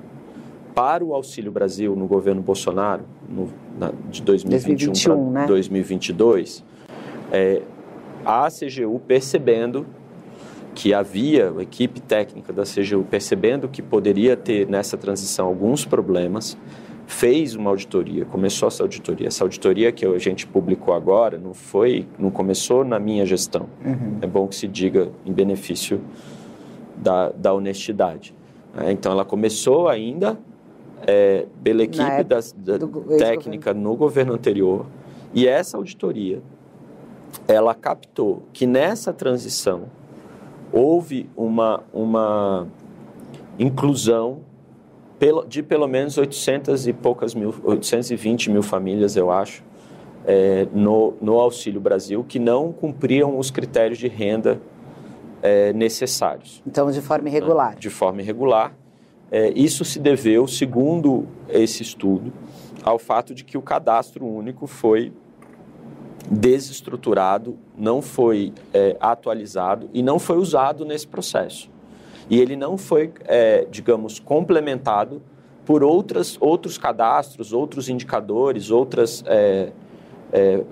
para o Auxílio Brasil no governo Bolsonaro, no, na, de 2021 para né? 2022, é, a CGU percebendo que havia, a equipe técnica da CGU percebendo que poderia ter nessa transição alguns problemas, fez uma auditoria, começou essa auditoria. Essa auditoria que a gente publicou agora não foi, não começou na minha gestão. Uhum. É bom que se diga em benefício da, da honestidade. É, então, ela começou ainda é, pela equipe das, da, técnica no governo anterior e essa auditoria ela captou que nessa transição houve uma, uma inclusão de pelo menos 800 e poucas mil, 820 mil famílias, eu acho, é, no, no Auxílio Brasil, que não cumpriam os critérios de renda é, necessários. Então, de forma irregular. De forma irregular. É, isso se deveu, segundo esse estudo, ao fato de que o cadastro único foi desestruturado, não foi é, atualizado e não foi usado nesse processo. E ele não foi, é, digamos, complementado por outras, outros cadastros, outros indicadores, outras, é, é,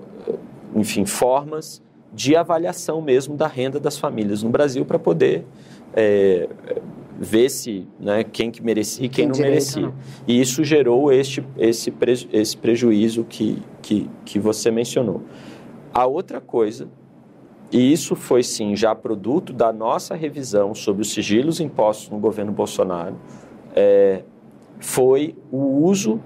enfim, formas de avaliação mesmo da renda das famílias no Brasil para poder é, ver se né, quem que merecia e quem, quem não direito, merecia. Não. E isso gerou este, esse, preju, esse prejuízo que, que, que você mencionou. A outra coisa, e isso foi sim já produto da nossa revisão sobre os sigilos impostos no governo Bolsonaro, é, foi o uso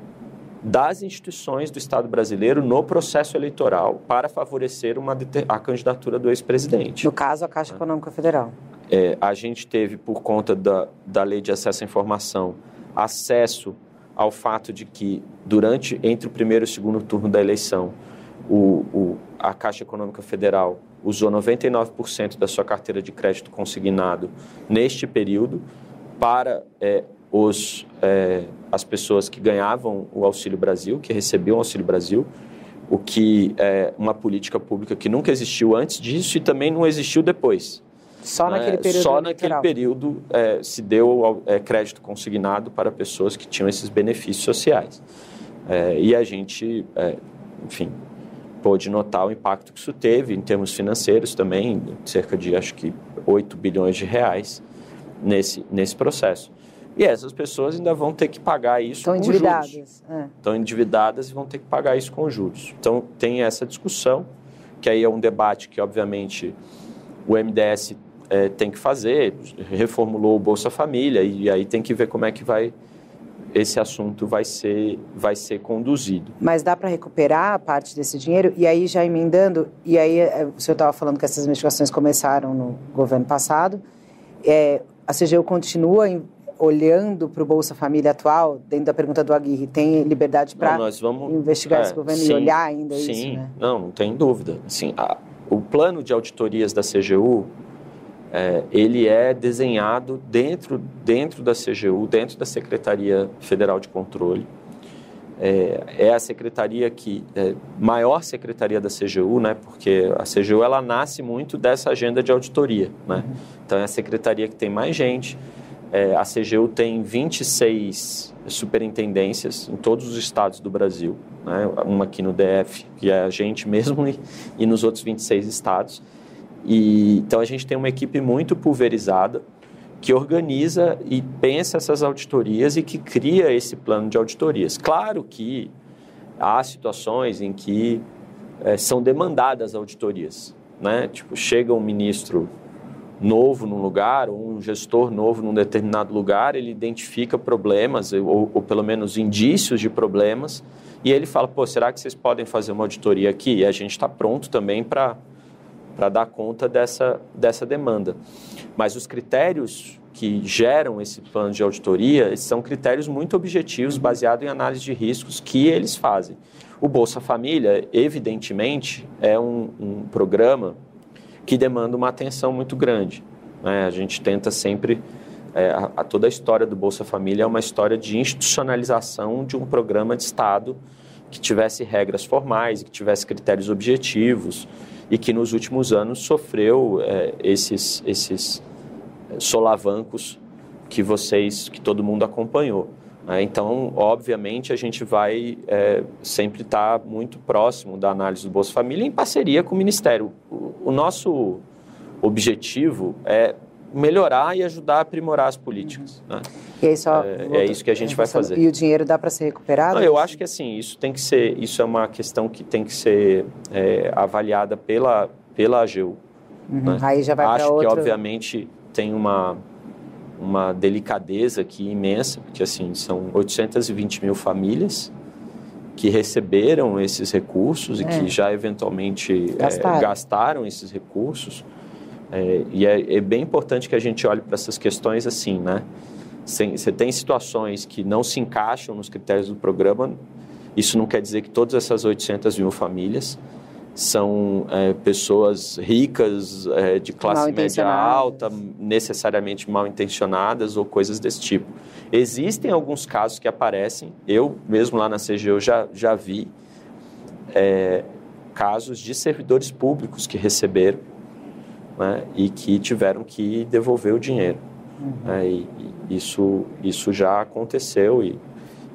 das instituições do Estado brasileiro no processo eleitoral para favorecer uma, a candidatura do ex-presidente. No caso, a Caixa Econômica Federal. É, a gente teve, por conta da, da lei de acesso à informação, acesso ao fato de que, durante entre o primeiro e o segundo turno da eleição, o, o, a Caixa Econômica Federal usou 99% da sua carteira de crédito consignado neste período para é, os, é, as pessoas que ganhavam o Auxílio Brasil, que recebiam o Auxílio Brasil, o que é uma política pública que nunca existiu antes disso e também não existiu depois. Só né? naquele período. Só naquele período é, se deu é, crédito consignado para pessoas que tinham esses benefícios sociais. É, e a gente, é, enfim, pôde notar o impacto que isso teve em termos financeiros também, cerca de acho que 8 bilhões de reais nesse, nesse processo. E essas pessoas ainda vão ter que pagar isso Estão com endividadas. juros. É. Estão endividadas e vão ter que pagar isso com juros. Então, tem essa discussão, que aí é um debate que, obviamente, o MDS é, tem que fazer, reformulou o Bolsa Família, e aí tem que ver como é que vai esse assunto vai ser, vai ser conduzido. Mas dá para recuperar parte desse dinheiro? E aí, já emendando, e aí é, o senhor estava falando que essas investigações começaram no governo passado, é, a CGU continua olhando para o Bolsa Família atual, dentro da pergunta do Aguirre, tem liberdade para investigar é, esse governo sim, e olhar ainda sim, isso? Né? Não, não tem dúvida. Assim, a, o plano de auditorias da CGU, é, ele é desenhado dentro, dentro da CGU, dentro da Secretaria Federal de Controle. É, é a secretaria que é, maior secretaria da CGU, né? Porque a CGU ela nasce muito dessa agenda de auditoria, né? Então é a secretaria que tem mais gente, é, a CGU tem 26 superintendências em todos os estados do Brasil, né? uma aqui no DF, que é a gente mesmo, e, e nos outros 26 estados. E, então a gente tem uma equipe muito pulverizada que organiza e pensa essas auditorias e que cria esse plano de auditorias. Claro que há situações em que é, são demandadas auditorias, né? Tipo, chega um ministro novo num lugar, ou um gestor novo num determinado lugar, ele identifica problemas, ou, ou pelo menos indícios de problemas, e ele fala: pô, será que vocês podem fazer uma auditoria aqui? E a gente está pronto também para dar conta dessa, dessa demanda. Mas os critérios que geram esse plano de auditoria são critérios muito objetivos, baseados em análise de riscos que eles fazem. O Bolsa Família, evidentemente, é um, um programa que demanda uma atenção muito grande. Né? A gente tenta sempre. É, a, a, toda a história do Bolsa Família é uma história de institucionalização de um programa de Estado que tivesse regras formais, que tivesse critérios objetivos e que nos últimos anos sofreu é, esses, esses solavancos que vocês, que todo mundo acompanhou. Né? Então, obviamente, a gente vai é, sempre estar tá muito próximo da análise do Bolsa Família em parceria com o Ministério. O, o nosso objetivo é melhorar e ajudar a aprimorar as políticas. Né? E aí só é, é, isso que a gente vai fazer. E o dinheiro dá para ser recuperado? Não, eu acho que assim isso tem que ser isso é uma questão que tem que ser é, avaliada pela pela AGU. Uhum. Né? Aí já vai Acho outro... que obviamente tem uma uma delicadeza aqui imensa, porque assim, são 820 mil famílias que receberam esses recursos é. e que já eventualmente é, gastaram, é, gastaram esses recursos. É, e é, é, bem importante que a gente olhe para essas questões assim, né? Você tem situações que não se encaixam nos critérios do programa, isso não quer dizer que todas essas 800 mil famílias são é, pessoas ricas, é, de classe média alta, necessariamente mal intencionadas ou coisas desse tipo. Existem alguns casos que aparecem, eu mesmo lá na CGU já, já vi é, casos de servidores públicos que receberam né, e que tiveram que devolver o dinheiro. Uhum. É, e, isso, isso já aconteceu e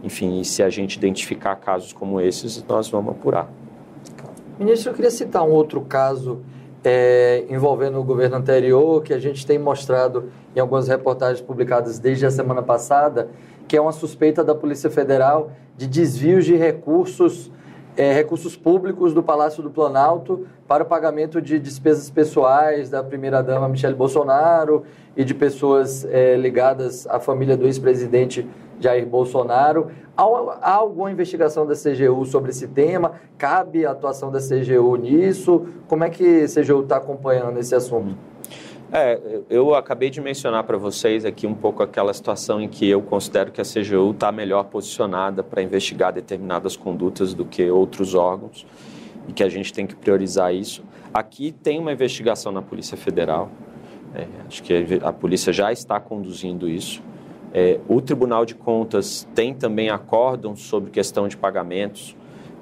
enfim, se a gente identificar casos como esses, nós vamos apurar. Ministro, eu queria citar um outro caso é, envolvendo o governo anterior, que a gente tem mostrado em algumas reportagens publicadas desde a semana passada, que é uma suspeita da Polícia Federal de desvios de recursos, é, recursos públicos do Palácio do Planalto para o pagamento de despesas pessoais da primeira-dama Michele Bolsonaro e de pessoas é, ligadas à família do ex-presidente Jair Bolsonaro. Há, alguma investigação da CGU sobre esse tema? Cabe a atuação da CGU nisso? Como é que a CGU está acompanhando esse assunto? É, eu acabei de mencionar para vocês aqui um pouco aquela situação em que eu considero que a CGU está melhor posicionada para investigar determinadas condutas do que outros órgãos e que a gente tem que priorizar isso. Aqui tem uma investigação na Polícia Federal, é, acho que a polícia já está conduzindo isso. É, o Tribunal de Contas tem também acórdãos sobre questão de pagamentos.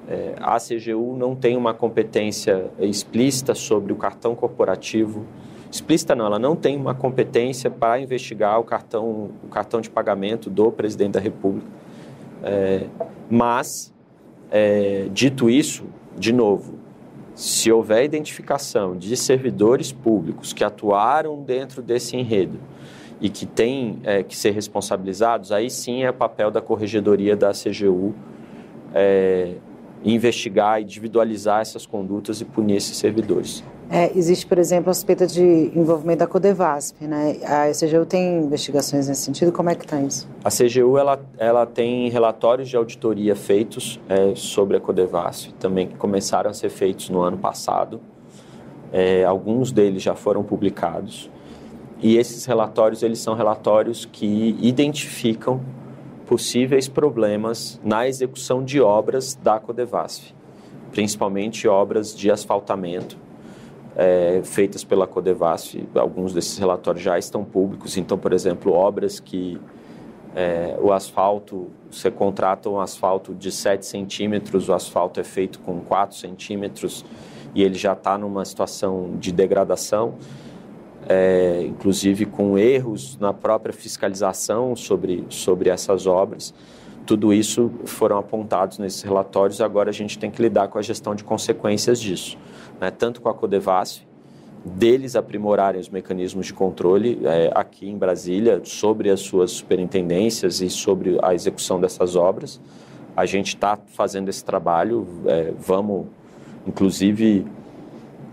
É, a CGU não tem uma competência explícita sobre o cartão corporativo. Explícita não, ela não tem uma competência para investigar o cartão, o cartão de pagamento do presidente da República. É, mas, é, dito isso, de novo, se houver identificação de servidores públicos que atuaram dentro desse enredo, e que têm é, que ser responsabilizados, aí sim é papel da corregedoria da CGU é, investigar, individualizar essas condutas e punir esses servidores. É, existe, por exemplo, a suspeita de envolvimento da Codevasp, né? A CGU tem investigações nesse sentido? Como é que está isso? A CGU ela, ela tem relatórios de auditoria feitos é, sobre a Codevasp, também que começaram a ser feitos no ano passado. É, alguns deles já foram publicados. E esses relatórios, eles são relatórios que identificam possíveis problemas na execução de obras da Codevasf, principalmente obras de asfaltamento é, feitas pela Codevasf. Alguns desses relatórios já estão públicos, então, por exemplo, obras que é, o asfalto, você contrata um asfalto de 7 centímetros, o asfalto é feito com 4 centímetros e ele já está numa situação de degradação é, inclusive com erros na própria fiscalização sobre, sobre essas obras. Tudo isso foram apontados nesses relatórios. Agora a gente tem que lidar com a gestão de consequências disso, né? tanto com a Codevasf, deles aprimorarem os mecanismos de controle é, aqui em Brasília sobre as suas superintendências e sobre a execução dessas obras. A gente está fazendo esse trabalho, é, vamos, inclusive,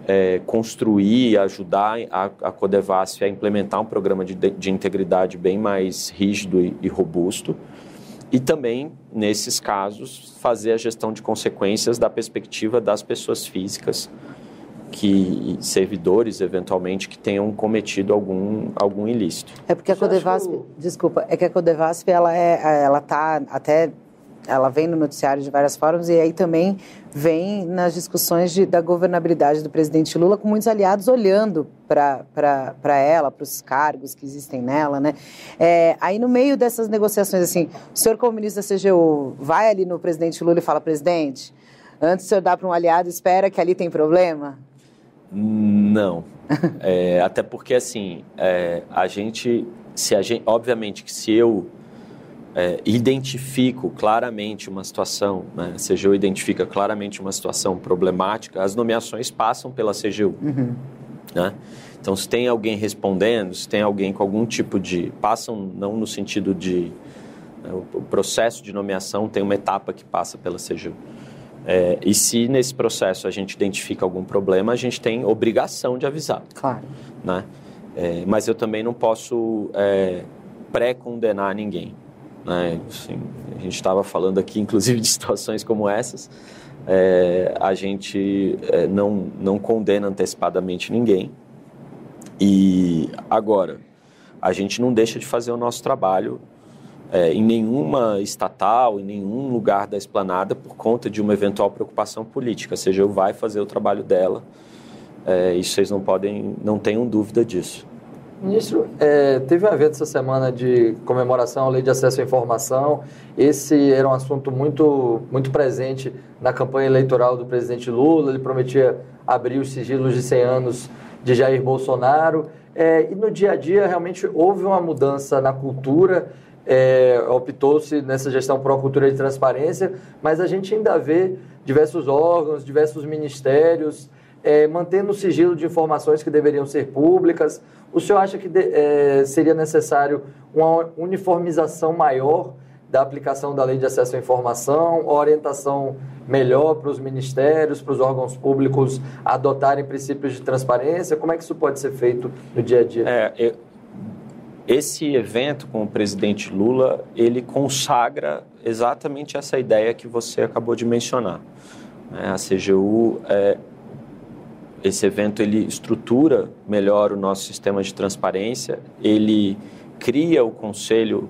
é, construir e ajudar a, a Codevasf a implementar um programa de, de integridade bem mais rígido e, e robusto. E também, nesses casos, fazer a gestão de consequências da perspectiva das pessoas físicas que servidores eventualmente que tenham cometido algum algum ilícito. É porque a Codevasp, desculpa, é que a Codevasp ela é ela tá até ela vem no noticiário de várias formas e aí também vem nas discussões de, da governabilidade do presidente Lula com muitos aliados olhando para ela, para os cargos que existem nela, né? É, aí no meio dessas negociações, assim, o senhor como ministro da CGU vai ali no presidente Lula e fala, presidente, antes de o senhor dar para um aliado, espera que ali tem problema? Não. é, até porque, assim, é, a gente, se a gente, obviamente que se eu é, identifico claramente uma situação, né, a CGU identifica claramente uma situação problemática, as nomeações passam pela CGU. Uhum. Né? Então, se tem alguém respondendo, se tem alguém com algum tipo de. passam não no sentido de. Né, o processo de nomeação tem uma etapa que passa pela CGU. É, e se nesse processo a gente identifica algum problema, a gente tem obrigação de avisar. Claro. Né? É, mas eu também não posso é, pré-condenar ninguém. Né? Assim, a gente estava falando aqui, inclusive, de situações como essas. É, a gente é, não, não condena antecipadamente ninguém. E agora, a gente não deixa de fazer o nosso trabalho é, em nenhuma estatal, em nenhum lugar da esplanada por conta de uma eventual preocupação política. Seja, eu vai fazer o trabalho dela. É, vocês não podem, não tenham dúvida disso. Ministro, é, teve um evento essa semana de comemoração à Lei de Acesso à Informação. Esse era um assunto muito, muito presente na campanha eleitoral do presidente Lula. Ele prometia abrir os sigilos de 100 anos de Jair Bolsonaro. É, e no dia a dia, realmente, houve uma mudança na cultura é, optou-se nessa gestão por uma cultura de transparência, mas a gente ainda vê diversos órgãos, diversos ministérios é, mantendo o sigilo de informações que deveriam ser públicas. O senhor acha que de, é, seria necessário uma uniformização maior da aplicação da lei de acesso à informação, orientação melhor para os ministérios, para os órgãos públicos adotarem princípios de transparência? Como é que isso pode ser feito no dia a dia? É, eu, esse evento com o presidente Lula, ele consagra exatamente essa ideia que você acabou de mencionar. É, a CGU, é, esse evento ele estrutura melhor o nosso sistema de transparência, ele cria o conselho,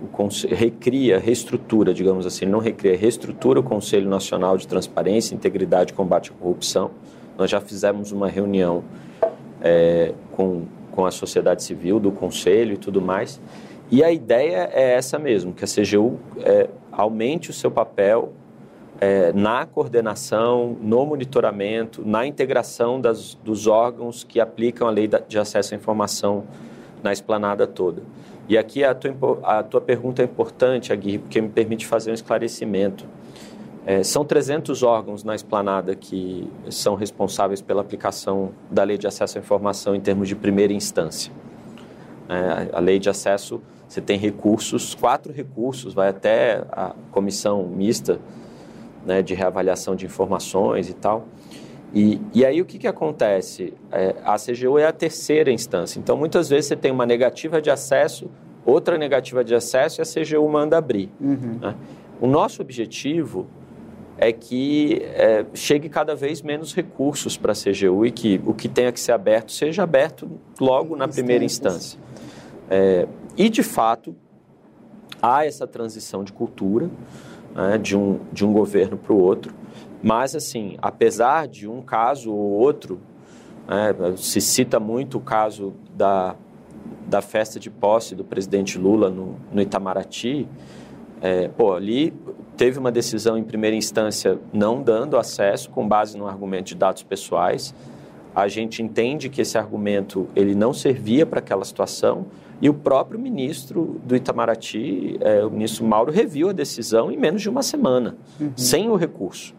o conselho recria, reestrutura, digamos assim, não recria, reestrutura o Conselho Nacional de Transparência, Integridade e Combate à Corrupção. Nós já fizemos uma reunião é, com com a sociedade civil, do conselho e tudo mais. E a ideia é essa mesmo, que a CGU é, aumente o seu papel é, na coordenação, no monitoramento, na integração das, dos órgãos que aplicam a lei de acesso à informação na esplanada toda. E aqui a tua, a tua pergunta é importante, Aguirre, porque me permite fazer um esclarecimento. É, são 300 órgãos na esplanada que são responsáveis pela aplicação da lei de acesso à informação em termos de primeira instância. É, a lei de acesso, você tem recursos, quatro recursos, vai até a comissão mista né, de reavaliação de informações e tal. E, e aí o que, que acontece? É, a CGU é a terceira instância, então muitas vezes você tem uma negativa de acesso, outra negativa de acesso e a CGU manda abrir. Uhum. Né? O nosso objetivo é que é, chegue cada vez menos recursos para a CGU e que o que tenha que ser aberto seja aberto logo na primeira instância. É, e, de fato, há essa transição de cultura né, de, um, de um governo para o outro, mas, assim, apesar de um caso ou outro, né, se cita muito o caso da, da festa de posse do presidente Lula no, no Itamaraty, é, pô, ali teve uma decisão em primeira instância não dando acesso com base no argumento de dados pessoais. A gente entende que esse argumento ele não servia para aquela situação e o próprio ministro do Itamaraty, é, o ministro Mauro, reviu a decisão em menos de uma semana, uhum. sem o recurso.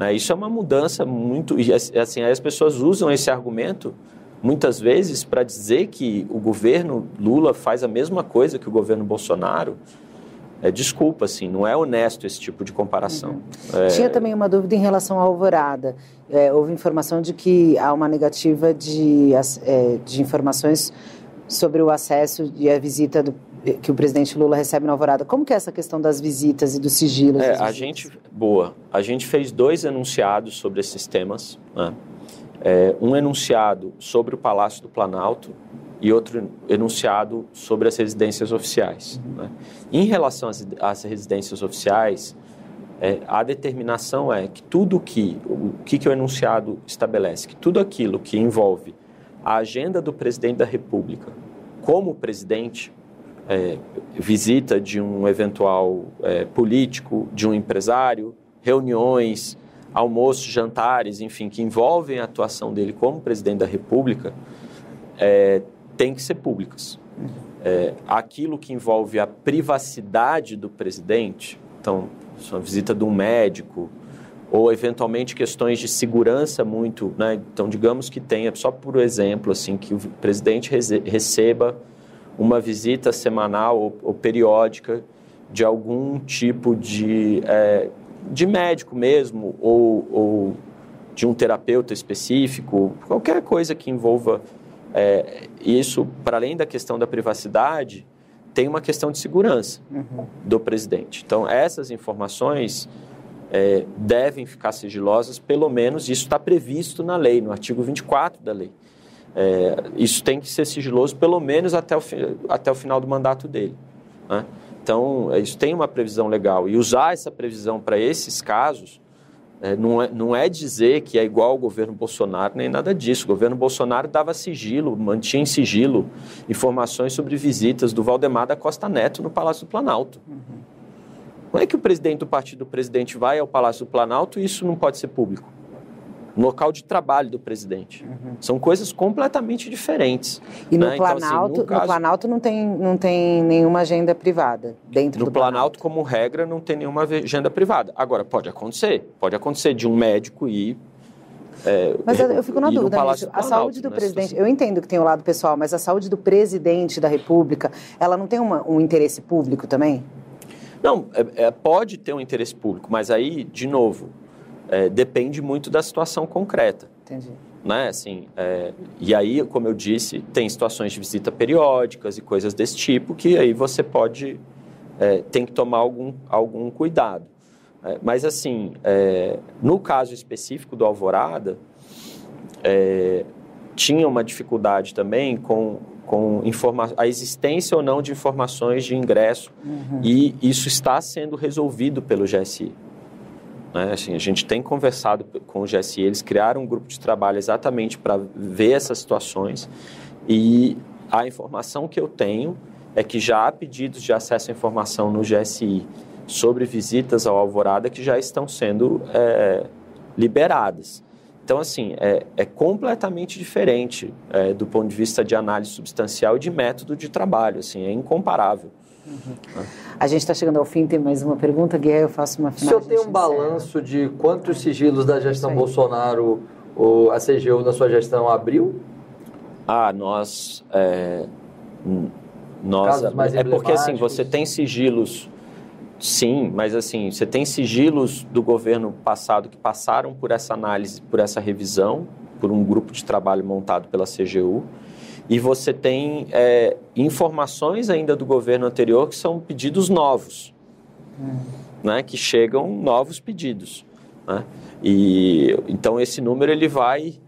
É, isso é uma mudança muito. E assim, as pessoas usam esse argumento muitas vezes para dizer que o governo Lula faz a mesma coisa que o governo Bolsonaro é, desculpa, assim, não é honesto esse tipo de comparação. Uhum. É... Tinha também uma dúvida em relação à Alvorada. É, houve informação de que há uma negativa de, é, de informações sobre o acesso e a visita do, que o presidente Lula recebe na Alvorada. Como que é essa questão das visitas e dos sigilos? É, a gente, boa, a gente fez dois enunciados sobre esses temas. Né? É, um enunciado sobre o Palácio do Planalto, e outro enunciado sobre as residências oficiais. Né? Em relação às, às residências oficiais, é, a determinação é que tudo que o que, que o enunciado estabelece, que tudo aquilo que envolve a agenda do presidente da República como presidente, é, visita de um eventual é, político, de um empresário, reuniões, almoços, jantares, enfim, que envolvem a atuação dele como presidente da República, é, têm que ser públicas. É, aquilo que envolve a privacidade do presidente, então, uma visita de um médico, ou eventualmente questões de segurança muito, né? Então, digamos que tenha, só por exemplo, assim, que o presidente receba uma visita semanal ou, ou periódica de algum tipo de, é, de médico mesmo, ou, ou de um terapeuta específico, qualquer coisa que envolva é, isso, para além da questão da privacidade, tem uma questão de segurança uhum. do presidente. Então, essas informações é, devem ficar sigilosas, pelo menos isso está previsto na lei, no artigo 24 da lei. É, isso tem que ser sigiloso pelo menos até o, até o final do mandato dele. Né? Então, isso tem uma previsão legal. E usar essa previsão para esses casos é, não, é, não é dizer que é igual ao governo Bolsonaro, nem nada disso. O governo Bolsonaro dava sigilo, mantinha em sigilo informações sobre visitas do Valdemar da Costa Neto no Palácio do Planalto. Uhum. Como é que o presidente do partido do presidente vai ao Palácio do Planalto e isso não pode ser público? local de trabalho do presidente. Uhum. São coisas completamente diferentes. E no, né? Planalto, então, assim, no, caso, no Planalto não tem, não tem nenhuma agenda privada dentro no do Planalto, Planalto, como regra, não tem nenhuma agenda privada. Agora, pode acontecer. Pode acontecer de um médico ir é, mas eu fico na dúvida, Mício. A saúde do presidente, situação. eu entendo que tem o lado pessoal, mas a saúde do presidente da República, ela não tem uma, um interesse público também? Não, é, é, pode ter um interesse público, mas aí, de novo, é, depende muito da situação concreta. Entendi. Né? Assim, é, e aí, como eu disse, tem situações de visita periódicas e coisas desse tipo que aí você pode, é, tem que tomar algum, algum cuidado. É, mas, assim, no caso específico do Alvorada, tinha uma dificuldade também com, com informa a existência ou não de informações de ingresso uhum. e isso está sendo resolvido pelo GSI. Né? Assim, a gente tem conversado com o GSI, eles criaram um grupo de trabalho exatamente para ver essas situações e a informação que eu tenho é que já há pedidos de acesso à informação no GSI sobre visitas ao Alvorada que já estão sendo é, liberadas. Então, assim, é, é completamente diferente é, do ponto de vista de análise substancial e de método de trabalho, assim, é incomparável. Uhum. A gente está chegando ao fim, tem mais uma pergunta, Guerra, eu faço uma final. O senhor tem um balanço de quantos sigilos da gestão Bolsonaro ou a CGU na sua gestão abriu? Ah, nós... É, nós é porque assim, você tem sigilos Sim, mas assim, você tem sigilos do governo passado que passaram por essa análise, por essa revisão, por um grupo de trabalho montado pela CGU, e você tem é, informações ainda do governo anterior que são pedidos novos, hum. né, que chegam novos pedidos. Né? E então esse número ele vai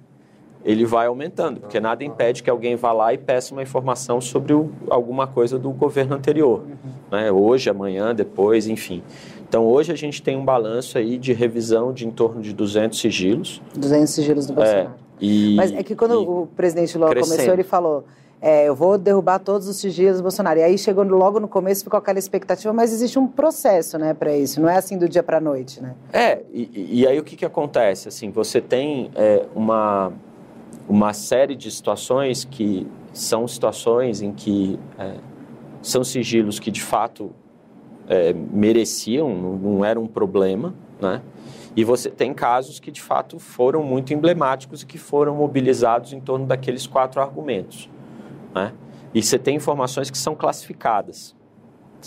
ele vai aumentando, porque nada impede que alguém vá lá e peça uma informação sobre o, alguma coisa do governo anterior, né? hoje, amanhã, depois, enfim. Então, hoje a gente tem um balanço aí de revisão de em torno de 200 sigilos. 200 sigilos do Bolsonaro. É, e, Mas é que quando o presidente Lula crescendo. começou, ele falou, é, eu vou derrubar todos os sigilos do Bolsonaro. E aí chegou logo no começo, ficou aquela expectativa, mas existe um processo, né, para isso. Não é assim do dia para a noite, né? É, e, e, aí o que, que acontece? Assim, você tem é, uma uma série de situações que são situações em que é, são sigilos que de fato é, mereciam, não, não era um problema, né? E você tem casos que de fato foram muito emblemáticos e que foram mobilizados em torno daqueles quatro argumentos, né? E você tem informações que são classificadas,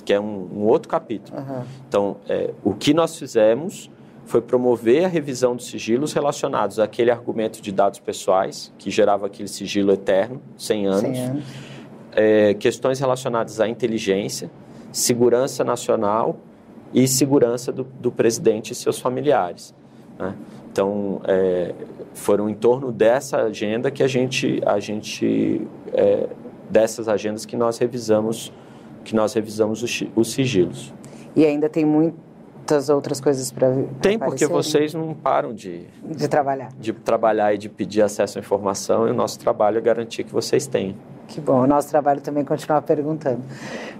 que é um, um outro capítulo. Uhum. Então, é, o que nós fizemos foi promover a revisão dos sigilos relacionados àquele argumento de dados pessoais, que gerava aquele sigilo eterno, 100 anos, 100 anos. É, questões relacionadas à inteligência, segurança nacional e segurança do, do presidente e seus familiares. Né? Então, é, foram em torno dessa agenda que a gente, a gente é, dessas agendas que nós revisamos, que nós revisamos os, os sigilos. E ainda tem muito muitas outras coisas para Tem, porque vocês não param de, de trabalhar. De trabalhar e de pedir acesso à informação, e o nosso trabalho é garantir que vocês tenham. Que bom, o nosso trabalho também é continuar perguntando.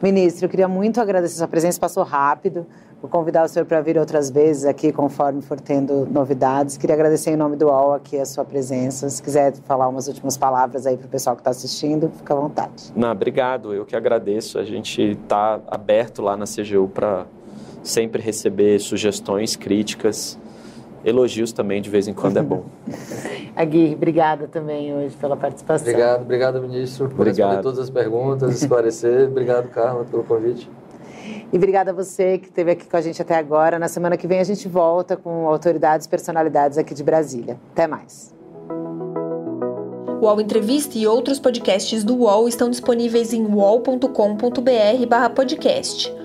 Ministro, eu queria muito agradecer sua presença, passou rápido. Vou convidar o senhor para vir outras vezes aqui, conforme for tendo novidades. Queria agradecer em nome do UOL aqui a sua presença. Se quiser falar umas últimas palavras aí para o pessoal que está assistindo, fica à vontade. Não, obrigado, eu que agradeço. A gente está aberto lá na CGU para sempre receber sugestões, críticas, elogios também de vez em quando é bom. Agui, obrigada também hoje pela participação. Obrigado, obrigado, ministro, por obrigado. responder todas as perguntas, esclarecer. obrigado, Carla, pelo convite. E obrigada a você que esteve aqui com a gente até agora. Na semana que vem a gente volta com autoridades e personalidades aqui de Brasília. Até mais. O UOL Entrevista e outros podcasts do UOL estão disponíveis em uol.com.br/podcast.